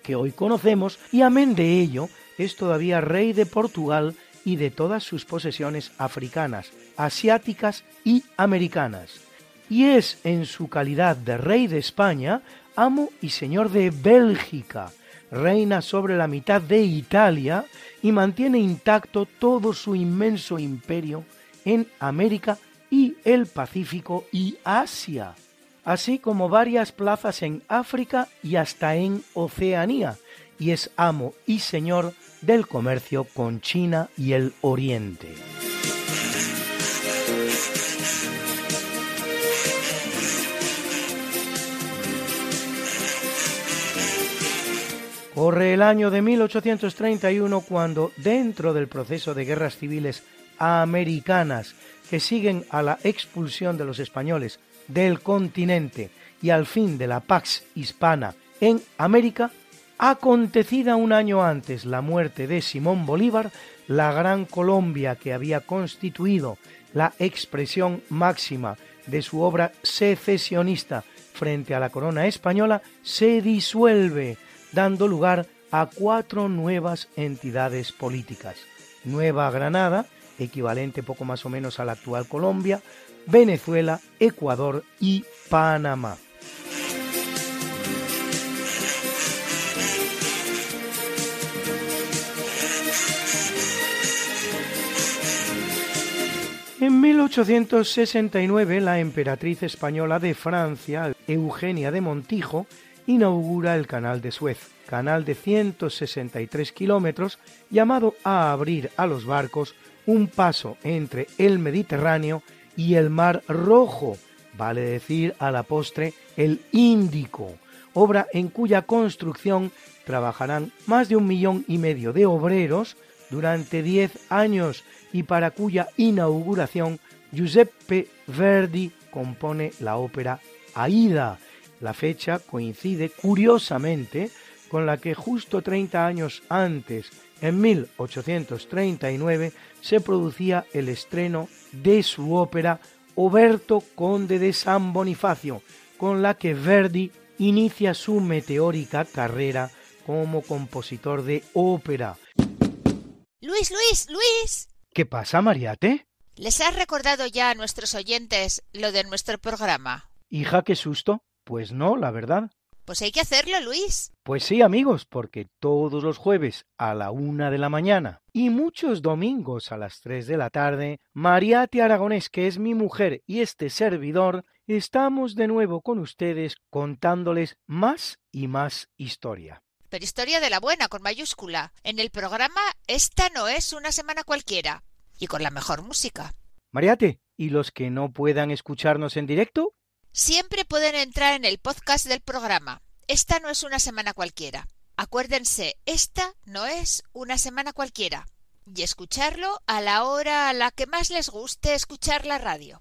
que hoy conocemos y amén de ello es todavía rey de Portugal y de todas sus posesiones africanas, asiáticas y americanas. Y es en su calidad de rey de España, amo y señor de Bélgica, reina sobre la mitad de Italia y mantiene intacto todo su inmenso imperio en América y el Pacífico y Asia, así como varias plazas en África y hasta en Oceanía, y es amo y señor del comercio con China y el Oriente. Corre el año de 1831 cuando, dentro del proceso de guerras civiles americanas que siguen a la expulsión de los españoles del continente y al fin de la Pax Hispana en América, acontecida un año antes la muerte de Simón Bolívar, la Gran Colombia que había constituido la expresión máxima de su obra secesionista frente a la corona española, se disuelve, dando lugar a cuatro nuevas entidades políticas. Nueva Granada, equivalente poco más o menos a la actual Colombia, Venezuela, Ecuador y Panamá. En 1869 la emperatriz española de Francia, Eugenia de Montijo, inaugura el Canal de Suez, canal de 163 kilómetros, llamado a abrir a los barcos un paso entre el Mediterráneo y el Mar Rojo, vale decir a la postre el Índico, obra en cuya construcción trabajarán más de un millón y medio de obreros durante diez años y para cuya inauguración Giuseppe Verdi compone la ópera Aida. La fecha coincide curiosamente con la que justo 30 años antes, en 1839, se producía el estreno de su ópera Oberto Conde de San Bonifacio, con la que Verdi inicia su meteórica carrera como compositor de ópera. Luis, Luis, Luis. ¿Qué pasa, Mariate? ¿Les has recordado ya a nuestros oyentes lo de nuestro programa? Hija, qué susto. Pues no, la verdad. Pues hay que hacerlo, Luis. Pues sí, amigos, porque todos los jueves a la una de la mañana y muchos domingos a las tres de la tarde, Mariate Aragonés, que es mi mujer y este servidor, estamos de nuevo con ustedes contándoles más y más historia. Pero historia de la buena, con mayúscula. En el programa Esta no es una semana cualquiera. Y con la mejor música. Mariate, ¿y los que no puedan escucharnos en directo? Siempre pueden entrar en el podcast del programa. Esta no es una semana cualquiera. Acuérdense, esta no es una semana cualquiera. Y escucharlo a la hora a la que más les guste escuchar la radio.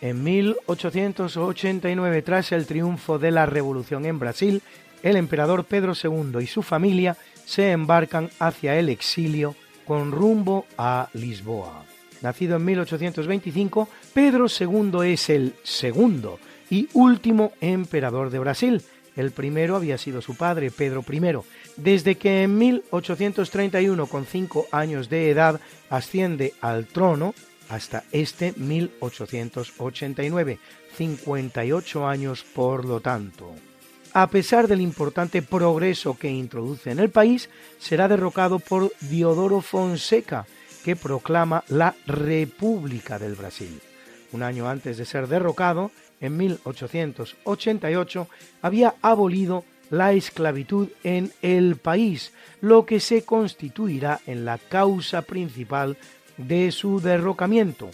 En 1889, tras el triunfo de la Revolución en Brasil, el emperador Pedro II y su familia se embarcan hacia el exilio con rumbo a Lisboa. Nacido en 1825, Pedro II es el segundo y último emperador de Brasil. El primero había sido su padre, Pedro I. Desde que en 1831, con cinco años de edad, asciende al trono, hasta este 1889, 58 años por lo tanto. A pesar del importante progreso que introduce en el país, será derrocado por Diodoro Fonseca, que proclama la República del Brasil. Un año antes de ser derrocado, en 1888, había abolido la esclavitud en el país, lo que se constituirá en la causa principal de su derrocamiento,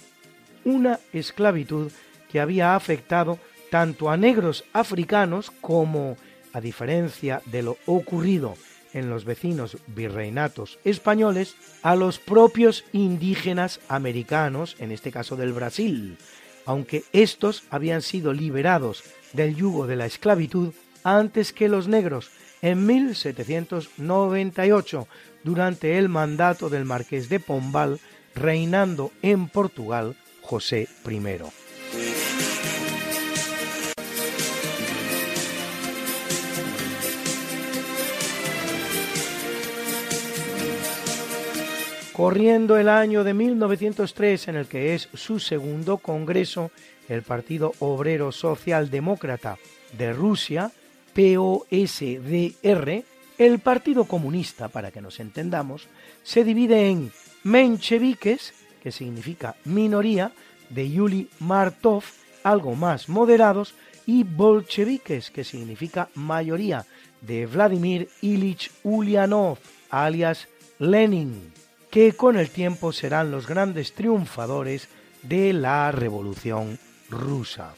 una esclavitud que había afectado tanto a negros africanos como, a diferencia de lo ocurrido en los vecinos virreinatos españoles, a los propios indígenas americanos, en este caso del Brasil, aunque estos habían sido liberados del yugo de la esclavitud antes que los negros en 1798, durante el mandato del marqués de Pombal, reinando en Portugal José I. Corriendo el año de 1903 en el que es su segundo congreso, el Partido Obrero Socialdemócrata de Rusia, POSDR, el Partido Comunista, para que nos entendamos, se divide en mencheviques, que significa minoría, de Yuli Martov, algo más moderados, y bolcheviques, que significa mayoría, de Vladimir Ilich Ulyanov, alias Lenin, que con el tiempo serán los grandes triunfadores de la Revolución rusa.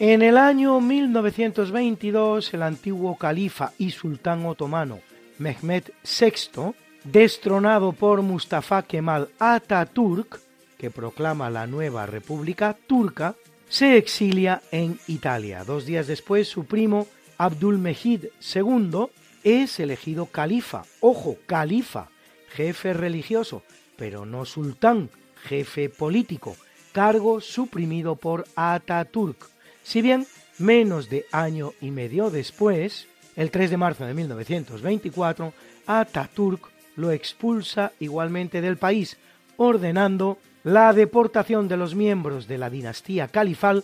En el año 1922, el antiguo califa y sultán otomano Mehmed VI, destronado por Mustafa Kemal Atatürk, que proclama la nueva República Turca, se exilia en Italia. Dos días después, su primo Abdulmejid II es elegido califa. Ojo, califa, jefe religioso, pero no sultán, jefe político, cargo suprimido por Atatürk si bien menos de año y medio después, el 3 de marzo de 1924, Ataturk lo expulsa igualmente del país, ordenando la deportación de los miembros de la dinastía califal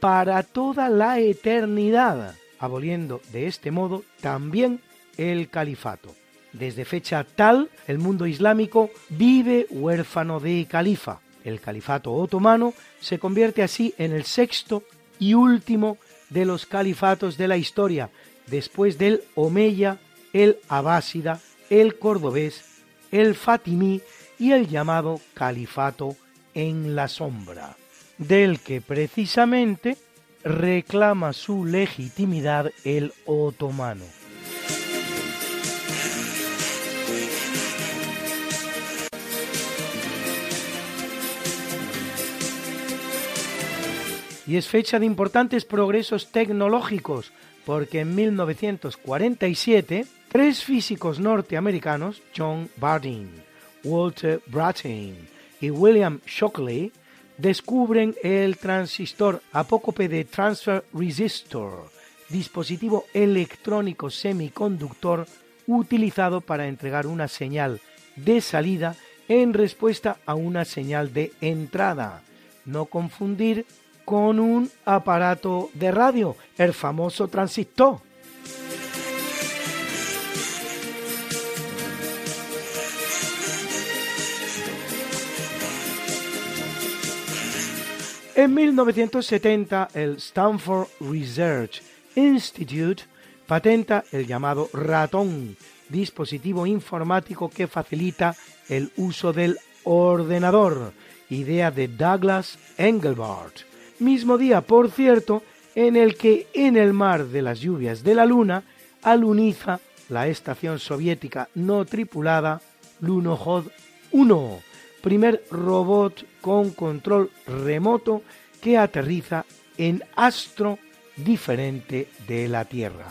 para toda la eternidad, aboliendo de este modo también el califato. Desde fecha tal, el mundo islámico vive huérfano de califa. El califato otomano se convierte así en el sexto y último de los califatos de la historia, después del Omeya, el Abásida, el Cordobés, el Fatimí y el llamado Califato en la sombra. del que precisamente reclama su legitimidad el otomano. Y es fecha de importantes progresos tecnológicos, porque en 1947 tres físicos norteamericanos, John Bardeen, Walter Brattain y William Shockley, descubren el transistor apócope de transfer resistor, dispositivo electrónico semiconductor utilizado para entregar una señal de salida en respuesta a una señal de entrada. No confundir con un aparato de radio, el famoso transistor. En 1970, el Stanford Research Institute patenta el llamado ratón, dispositivo informático que facilita el uso del ordenador, idea de Douglas Engelbart. Mismo día, por cierto, en el que en el mar de las lluvias de la Luna aluniza la estación soviética no tripulada Lunokhod 1 primer robot con control remoto que aterriza en astro diferente de la Tierra.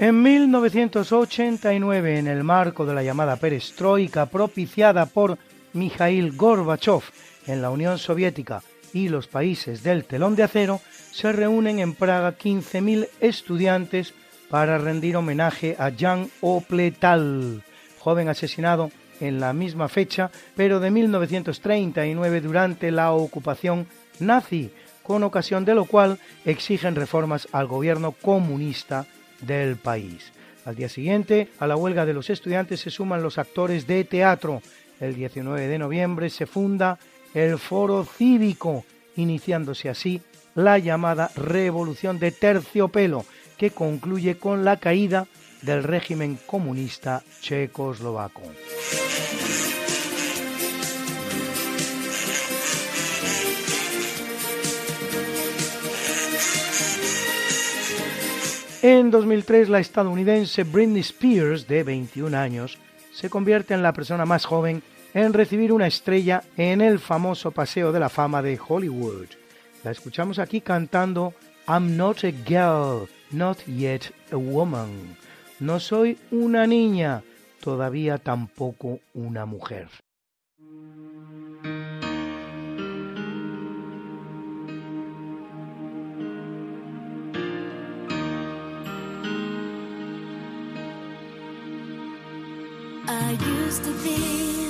En 1989, en el marco de la llamada perestroika propiciada por Mikhail Gorbachev en la Unión Soviética y los países del telón de acero, se reúnen en Praga 15.000 estudiantes para rendir homenaje a Jan Opletal, joven asesinado en la misma fecha, pero de 1939 durante la ocupación nazi, con ocasión de lo cual exigen reformas al gobierno comunista del país. Al día siguiente, a la huelga de los estudiantes se suman los actores de teatro. El 19 de noviembre se funda el Foro Cívico, iniciándose así la llamada Revolución de Terciopelo, que concluye con la caída del régimen comunista checoslovaco. En 2003, la estadounidense Britney Spears, de 21 años, se convierte en la persona más joven en recibir una estrella en el famoso Paseo de la Fama de Hollywood. La escuchamos aquí cantando I'm not a girl, not yet a woman. No soy una niña, todavía tampoco una mujer. I used to think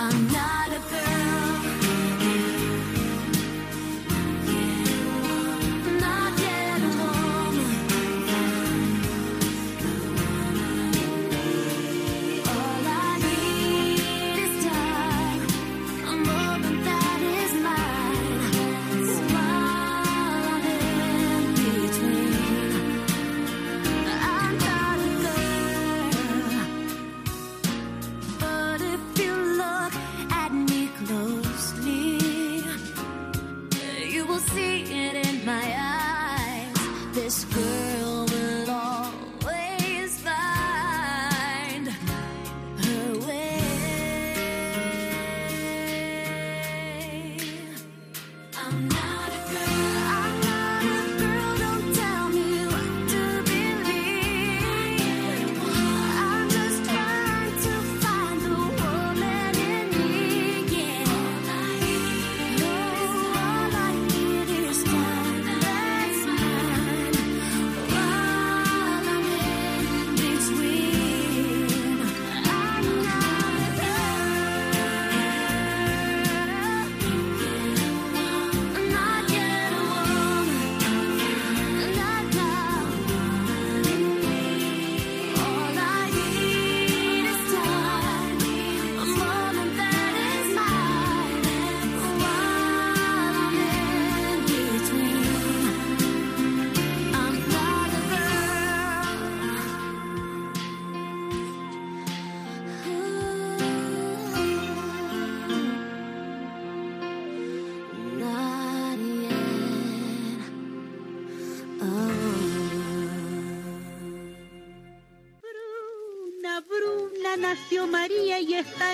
I'm not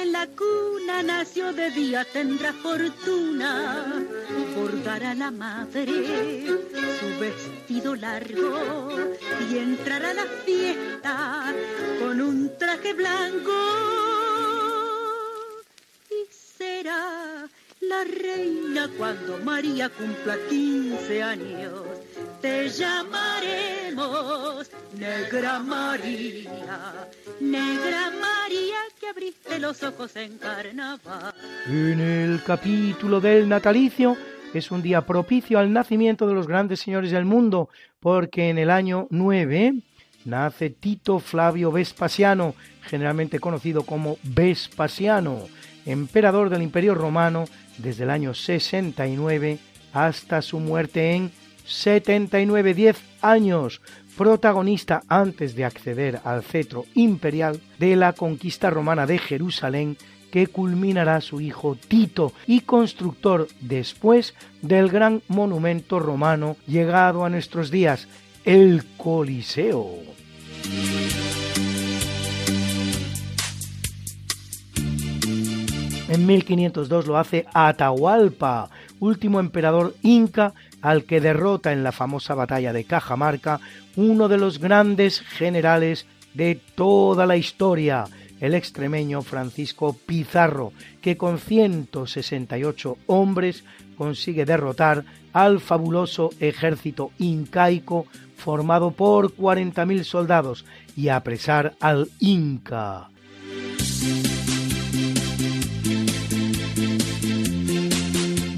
en la cuna, nació de día, tendrá fortuna. Bordará la madre su vestido largo y entrará a la fiesta con un traje blanco. Y será la reina cuando María cumpla 15 años. Te llamaremos Negra María, Negra María abriste los ojos en. En el capítulo del natalicio es un día propicio al nacimiento de los grandes señores del mundo, porque en el año 9 nace Tito Flavio Vespasiano, generalmente conocido como Vespasiano, emperador del Imperio Romano desde el año 69 hasta su muerte en 79, 10 años, protagonista antes de acceder al cetro imperial de la conquista romana de Jerusalén que culminará su hijo Tito y constructor después del gran monumento romano llegado a nuestros días, el Coliseo. En 1502 lo hace Atahualpa, último emperador inca al que derrota en la famosa batalla de Cajamarca uno de los grandes generales de toda la historia, el extremeño Francisco Pizarro, que con 168 hombres consigue derrotar al fabuloso ejército incaico formado por 40.000 soldados y apresar al Inca.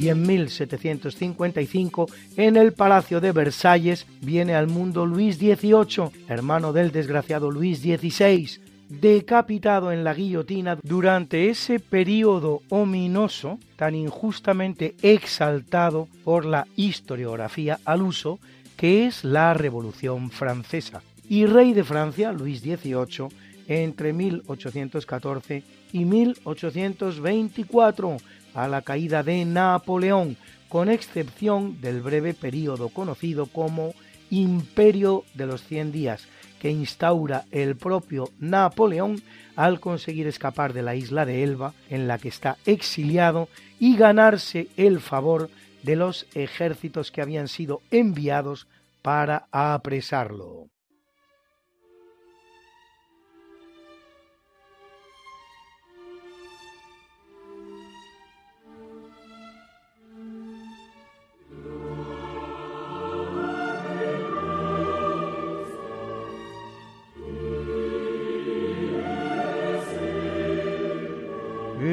Y en 1755 en el Palacio de Versalles viene al mundo Luis XVIII, hermano del desgraciado Luis XVI, decapitado en la guillotina durante ese periodo ominoso tan injustamente exaltado por la historiografía al uso que es la Revolución Francesa. Y rey de Francia, Luis XVIII, entre 1814 y 1824, a la caída de Napoleón, con excepción del breve periodo conocido como Imperio de los Cien Días, que instaura el propio Napoleón al conseguir escapar de la isla de Elba, en la que está exiliado, y ganarse el favor de los ejércitos que habían sido enviados para apresarlo.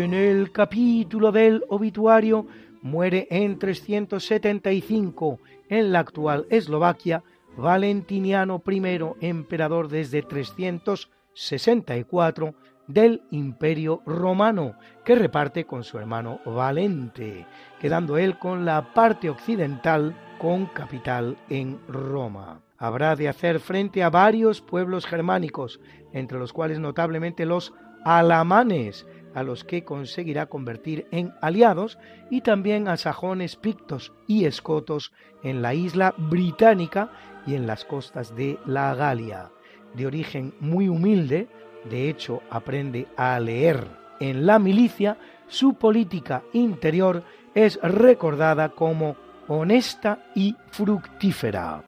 En el capítulo del obituario muere en 375 en la actual Eslovaquia Valentiniano I, emperador desde 364 del Imperio Romano, que reparte con su hermano Valente, quedando él con la parte occidental con capital en Roma. Habrá de hacer frente a varios pueblos germánicos, entre los cuales notablemente los alamanes, a los que conseguirá convertir en aliados, y también a sajones, pictos y escotos en la isla británica y en las costas de la Galia. De origen muy humilde, de hecho aprende a leer en la milicia, su política interior es recordada como honesta y fructífera.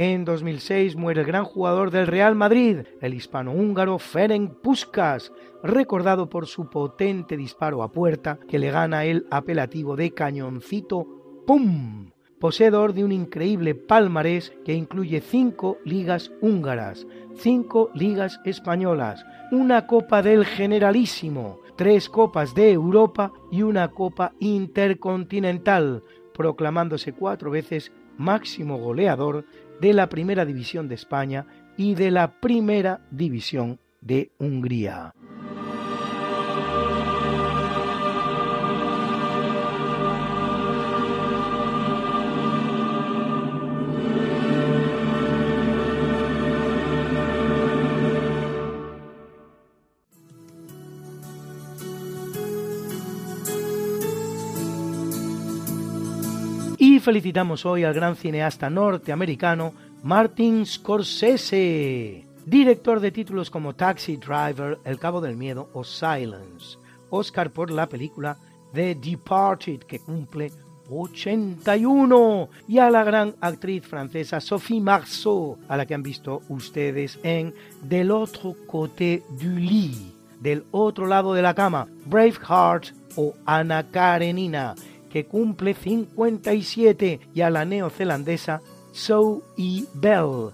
En 2006 muere el gran jugador del Real Madrid, el hispano-húngaro Ferenc Puskas, recordado por su potente disparo a puerta que le gana el apelativo de cañoncito ¡Pum! Poseedor de un increíble palmarés que incluye cinco ligas húngaras, cinco ligas españolas, una Copa del Generalísimo, tres Copas de Europa y una Copa Intercontinental, proclamándose cuatro veces máximo goleador de la Primera División de España y de la Primera División de Hungría. Felicitamos hoy al gran cineasta norteamericano Martin Scorsese, director de títulos como Taxi Driver, El Cabo del Miedo o Silence. Oscar por la película The Departed, que cumple 81, y a la gran actriz francesa Sophie Marceau, a la que han visto ustedes en Del otro côté du lit, del otro lado de la cama, Braveheart o Ana Karenina, que cumple 57, y a la neozelandesa Zoe Bell,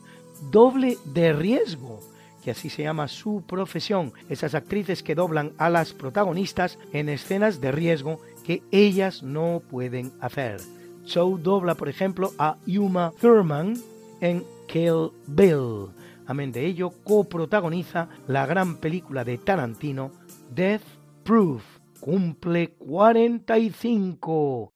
doble de riesgo, que así se llama su profesión, esas actrices que doblan a las protagonistas en escenas de riesgo que ellas no pueden hacer. Zoe dobla, por ejemplo, a Yuma Thurman en Kill Bill. Amén de ello, coprotagoniza la gran película de Tarantino, Death Proof. Cumple 45.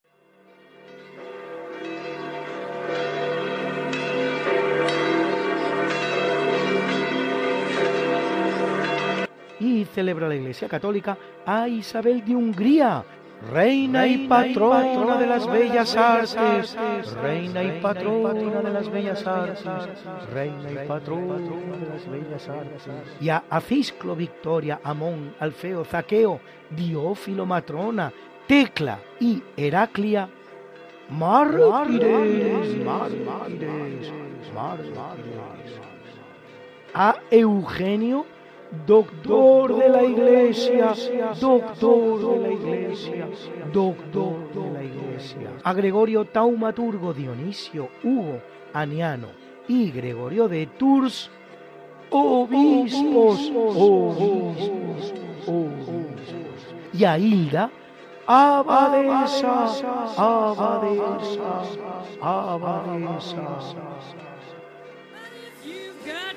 y celebra la Iglesia Católica a Isabel de Hungría, reina y patrona de las bellas artes, reina y patrona de las bellas artes, reina y patrona de las bellas artes. Y a Acisclo, Victoria, Amón, Alfeo, Zaqueo, Diófilo, Matrona, Tecla y Heraclia, mártires, mártires, mártires. A Eugenio, doctor de la iglesia, doctor de la iglesia, doctor de la iglesia. A Gregorio Taumaturgo, Dionisio, Hugo, Aniano y Gregorio de Tours, obispos, obispos, obispos. Y a Hilda, abadesa, abadesa, abadesa.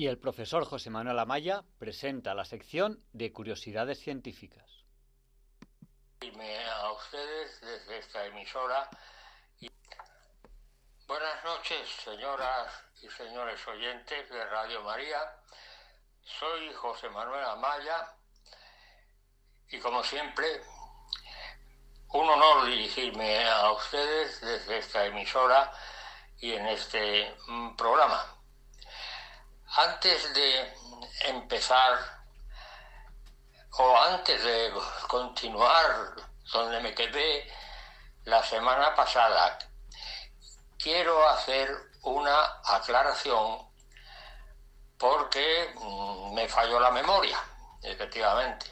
Y el profesor José Manuel Amaya presenta la sección de curiosidades científicas. a ustedes desde esta emisora. Buenas noches, señoras y señores oyentes de Radio María. Soy José Manuel Amaya y como siempre, un honor dirigirme a ustedes desde esta emisora y en este mm, programa. Antes de empezar o antes de continuar donde me quedé la semana pasada, quiero hacer una aclaración porque mm, me falló la memoria, efectivamente.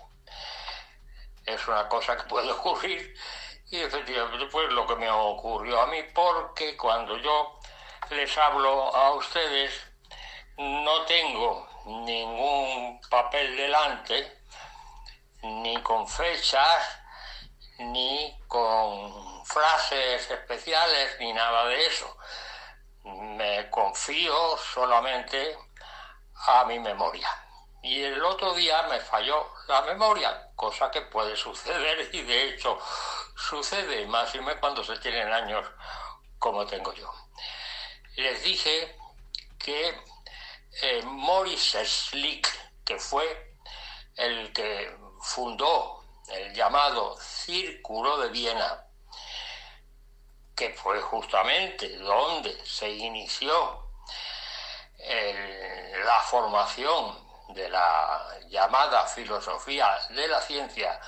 Es una cosa que puede (laughs) ocurrir y efectivamente pues lo que me ocurrió a mí porque cuando yo les hablo a ustedes no tengo ningún papel delante, ni con fechas, ni con frases especiales, ni nada de eso. Me confío solamente a mi memoria. Y el otro día me falló la memoria, cosa que puede suceder y de hecho sucede más y más cuando se tienen años como tengo yo. Les dije que eh, Morris Slick, que fue el que fundó el llamado Círculo de Viena, que fue justamente donde se inició la formación de la llamada filosofía de la ciencia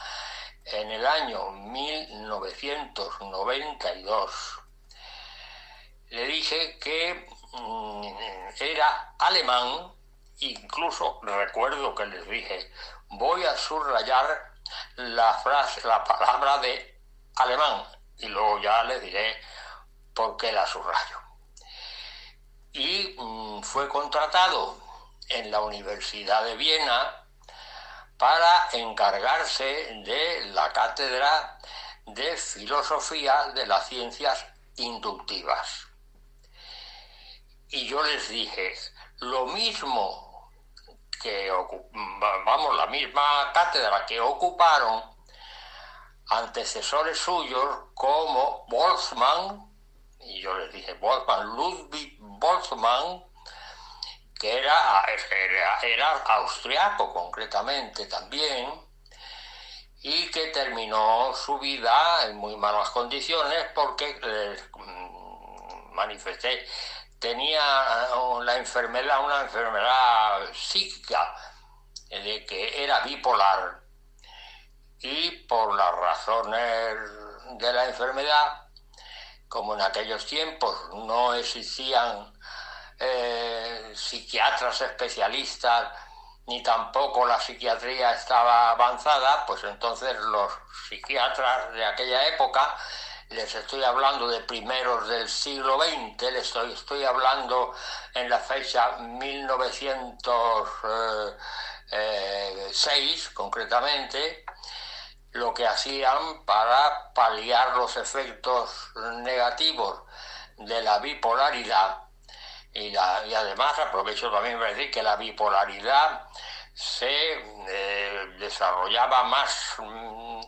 en el año 1992. Le dije que era alemán, incluso recuerdo que les dije, voy a subrayar la frase, la palabra de alemán, y luego ya les diré por qué la subrayo. Y mm, fue contratado en la Universidad de Viena para encargarse de la cátedra de filosofía de las ciencias inductivas. Y yo les dije, lo mismo que vamos la misma cátedra que ocuparon antecesores suyos como Boltzmann y yo les dije Boltzmann Ludwig Boltzmann que era, era, era austriaco concretamente también y que terminó su vida en muy malas condiciones porque les mm, manifesté tenía eh, la enfermedad una enfermedad psíquica eh, de que era bipolar. Y por las razones de la enfermedad como en aquellos tiempos no existían eh, psiquiatras especialistas ni tampoco la psiquiatría estaba avanzada, pues entonces los psiquiatras de aquella época, les estoy hablando de primeros del siglo XX, les estoy, hablando en la fecha 1906 concretamente, lo que hacían para paliar los efectos negativos de la bipolaridad. Y, la- y además aprovecho también para decir que la bipolaridad se eh, desarrollaba más mm,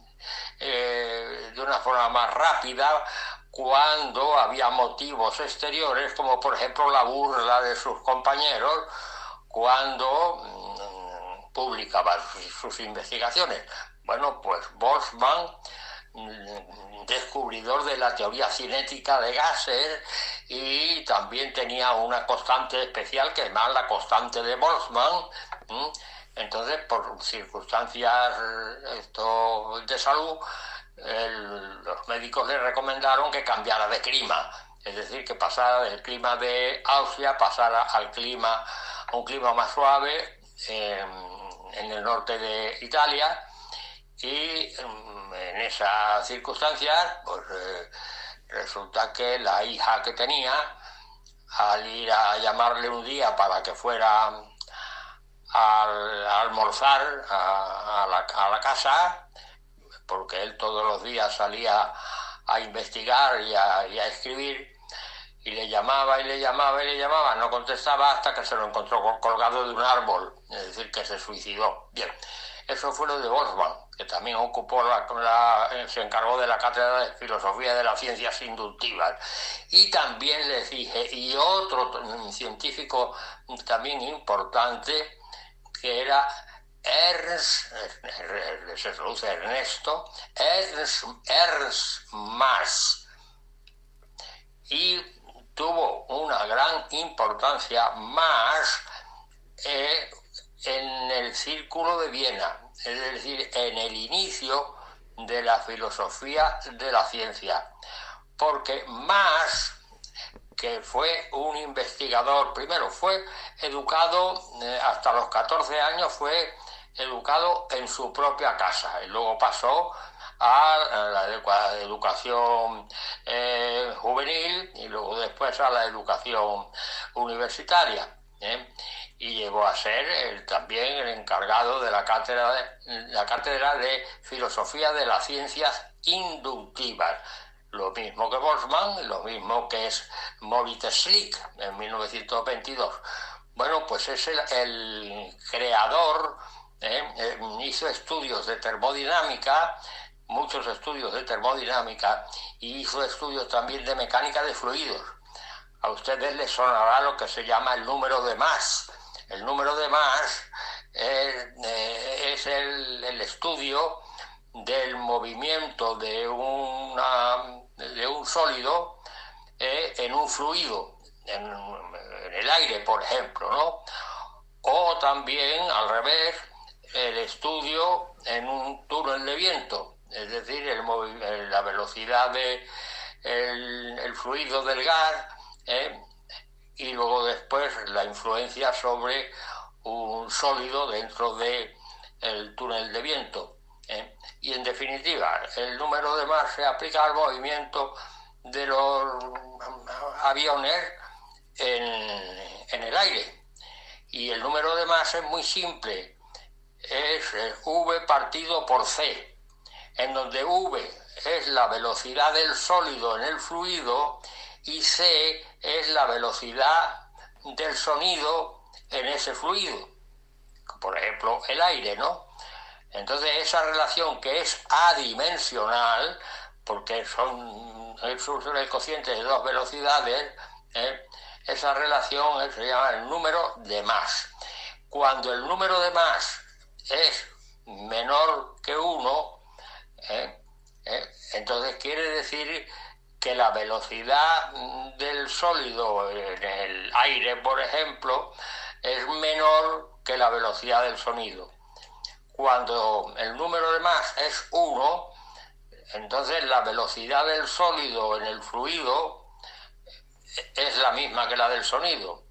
eh, de una forma más rápida cuando había motivos exteriores como por ejemplo la burla de sus compañeros cuando mm, publicaban sus, investigaciones bueno pues Boltzmann mm, descubridor de la teoría cinética de gases y también tenía una constante especial que es más la constante de Boltzmann. Entonces, por circunstancias de salud, los médicos le recomendaron que cambiara de clima, es decir, que pasara del clima de Austria, pasara al clima, a un clima más suave en, en el norte de Italia. Y mm, en esas circunstancias, pues eh, resulta que la hija que tenía, al ir a llamarle un día para que fuera al- a almorzar a, a la, a la casa, porque él todos los días salía a investigar y a, a escribir, y le llamaba y le llamaba y le llamaba, no contestaba hasta que se lo encontró col- colgado de un árbol, es decir, que se suicidó. Bien, eso fue lo de Boltzmann, que también ocupó la, eh, se encargó de la cátedra de filosofía de las ciencias inductivas. Y también les dije, y otro científico también importante, que era Ernst, se traduce Ernesto, Ernst, Ernst Mars y tuvo una gran importancia más eh, en el círculo de Viena, es decir, en el inicio de la filosofía de la ciencia, porque más que fue un investigador, primero fue educado eh, hasta los 14 años, fue educado en su propia casa y luego pasó a la educa- educación eh, juvenil y luego después a la educación universitaria. ¿eh? Y llegó a ser también el encargado de la cátedra de, la cátedra de Filosofía de las Ciencias Inductivas. Lo mismo que Boltzmann, lo mismo que es Moritz Schlick en 1922. Bueno, pues es el, creador, ¿eh? Eh, hizo estudios de termodinámica, muchos estudios de termodinámica, y hizo estudios también de mecánica de fluidos. A ustedes les sonará lo que se llama el número de más. El número de más es, eh, es el estudio del movimiento de, una, de un sólido eh, en un fluido, en, el aire, por ejemplo, ¿no? O también, al revés, el estudio en un túnel de viento, es decir, el eh, la velocidad de el, fluido del gas ¿eh? y luego después la influencia sobre un sólido dentro de el túnel de viento. Y en definitiva, el número de más se aplica al movimiento de los aviones en, en el aire. Y el número de más es muy simple, es V partido por C, en donde V es la velocidad del sólido en el fluido y C es la velocidad del sonido en ese fluido, por ejemplo el aire, ¿no? Entonces esa relación que es adimensional, porque son el cociente de dos velocidades, ¿eh? esa relación se llama el número de más. Cuando el número de más es menor que 1, ¿eh? ¿eh? entonces quiere decir que la velocidad del sólido en el aire, por ejemplo, es menor que la velocidad del sonido. Cuando el número de más es 1, entonces la velocidad del sólido en el fluido es la misma que la del sonido.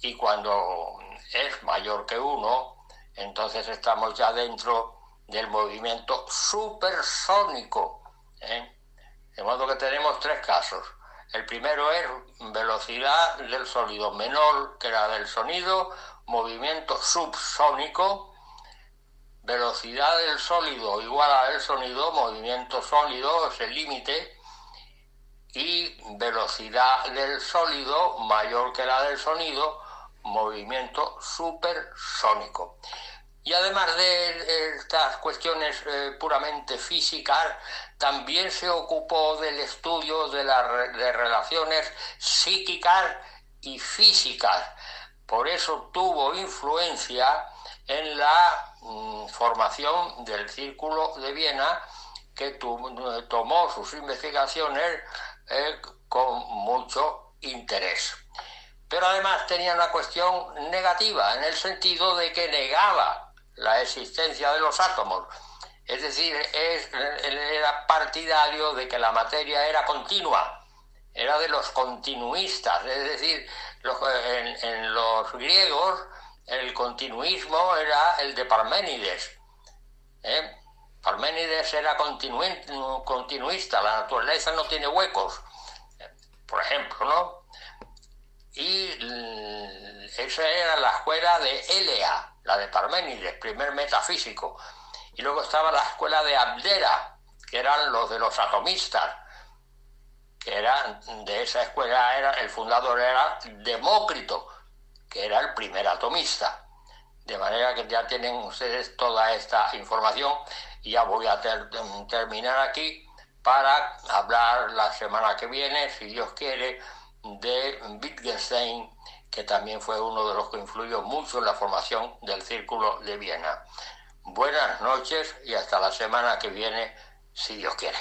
Y cuando es mayor que 1, entonces estamos ya dentro del movimiento supersónico. ¿eh? De modo que tenemos tres casos. El primero es velocidad del sólido menor que la del sonido, movimiento subsónico, velocidad del sólido igual a del sonido, movimiento sólido es el límite, y velocidad del sólido mayor que la del sonido, movimiento supersónico. Y además de estas cuestiones eh, puramente físicas, también se ocupó del estudio de las de relaciones psíquicas y físicas. Por eso tuvo influencia en la formación del Círculo de Viena, que tomó sus investigaciones eh, con mucho interés. Pero además tenía una cuestión negativa, en el sentido de que negaba la existencia de los átomos. Es decir, era partidario de que la materia era continua, era de los continuistas, es decir, en los griegos el continuismo era el de Parménides. ¿eh? Parménides era continui- continuista, la naturaleza no tiene huecos, por ejemplo, ¿no? Y esa era la escuela de Elea, la de Parménides, primer metafísico. Y luego estaba la escuela de Abdera, que eran los de los atomistas, que eran de esa escuela, era, el fundador era Demócrito, que era el primer atomista. De manera que ya tienen ustedes toda esta información y ya voy a ter- terminar aquí para hablar la semana que viene, si Dios quiere, de Wittgenstein, que también fue uno de los que influyó mucho en la formación del Círculo de Viena. Buenas noches y hasta la semana que viene, si Dios quiere.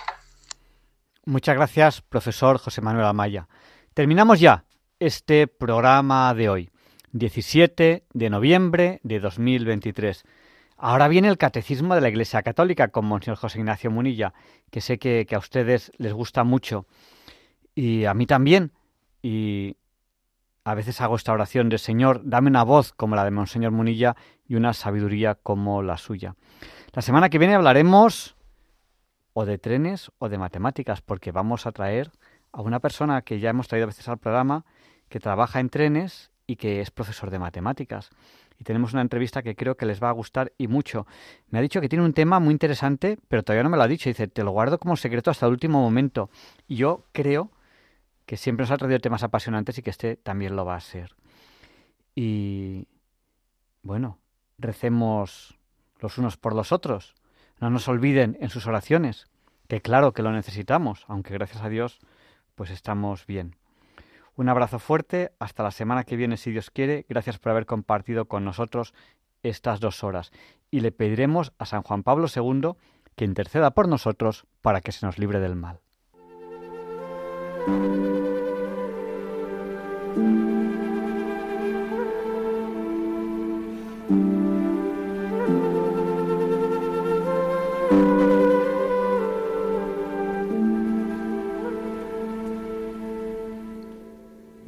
Muchas gracias, profesor José Manuel Amaya. Terminamos ya este programa de hoy, 17 de noviembre de 2023. Ahora viene el Catecismo de la Iglesia Católica con Monseñor José Ignacio Munilla, que sé que, que a ustedes les gusta mucho y a mí también. Y a veces hago esta oración de Señor, dame una voz como la de Monseñor Munilla y una sabiduría como la suya. La semana que viene hablaremos o de trenes o de matemáticas, porque vamos a traer a una persona que ya hemos traído a veces al programa, que trabaja en trenes y que es profesor de matemáticas. Y tenemos una entrevista que creo que les va a gustar y mucho. Me ha dicho que tiene un tema muy interesante, pero todavía no me lo ha dicho. Dice, te lo guardo como secreto hasta el último momento. Y yo creo que siempre nos ha traído temas apasionantes y que este también lo va a ser. Y bueno, recemos los unos por los otros. No nos olviden en sus oraciones, que claro que lo necesitamos, aunque gracias a Dios pues estamos bien. Un abrazo fuerte, hasta la semana que viene si Dios quiere. Gracias por haber compartido con nosotros estas dos horas. Y le pediremos a San Juan Pablo II que interceda por nosotros para que se nos libre del mal.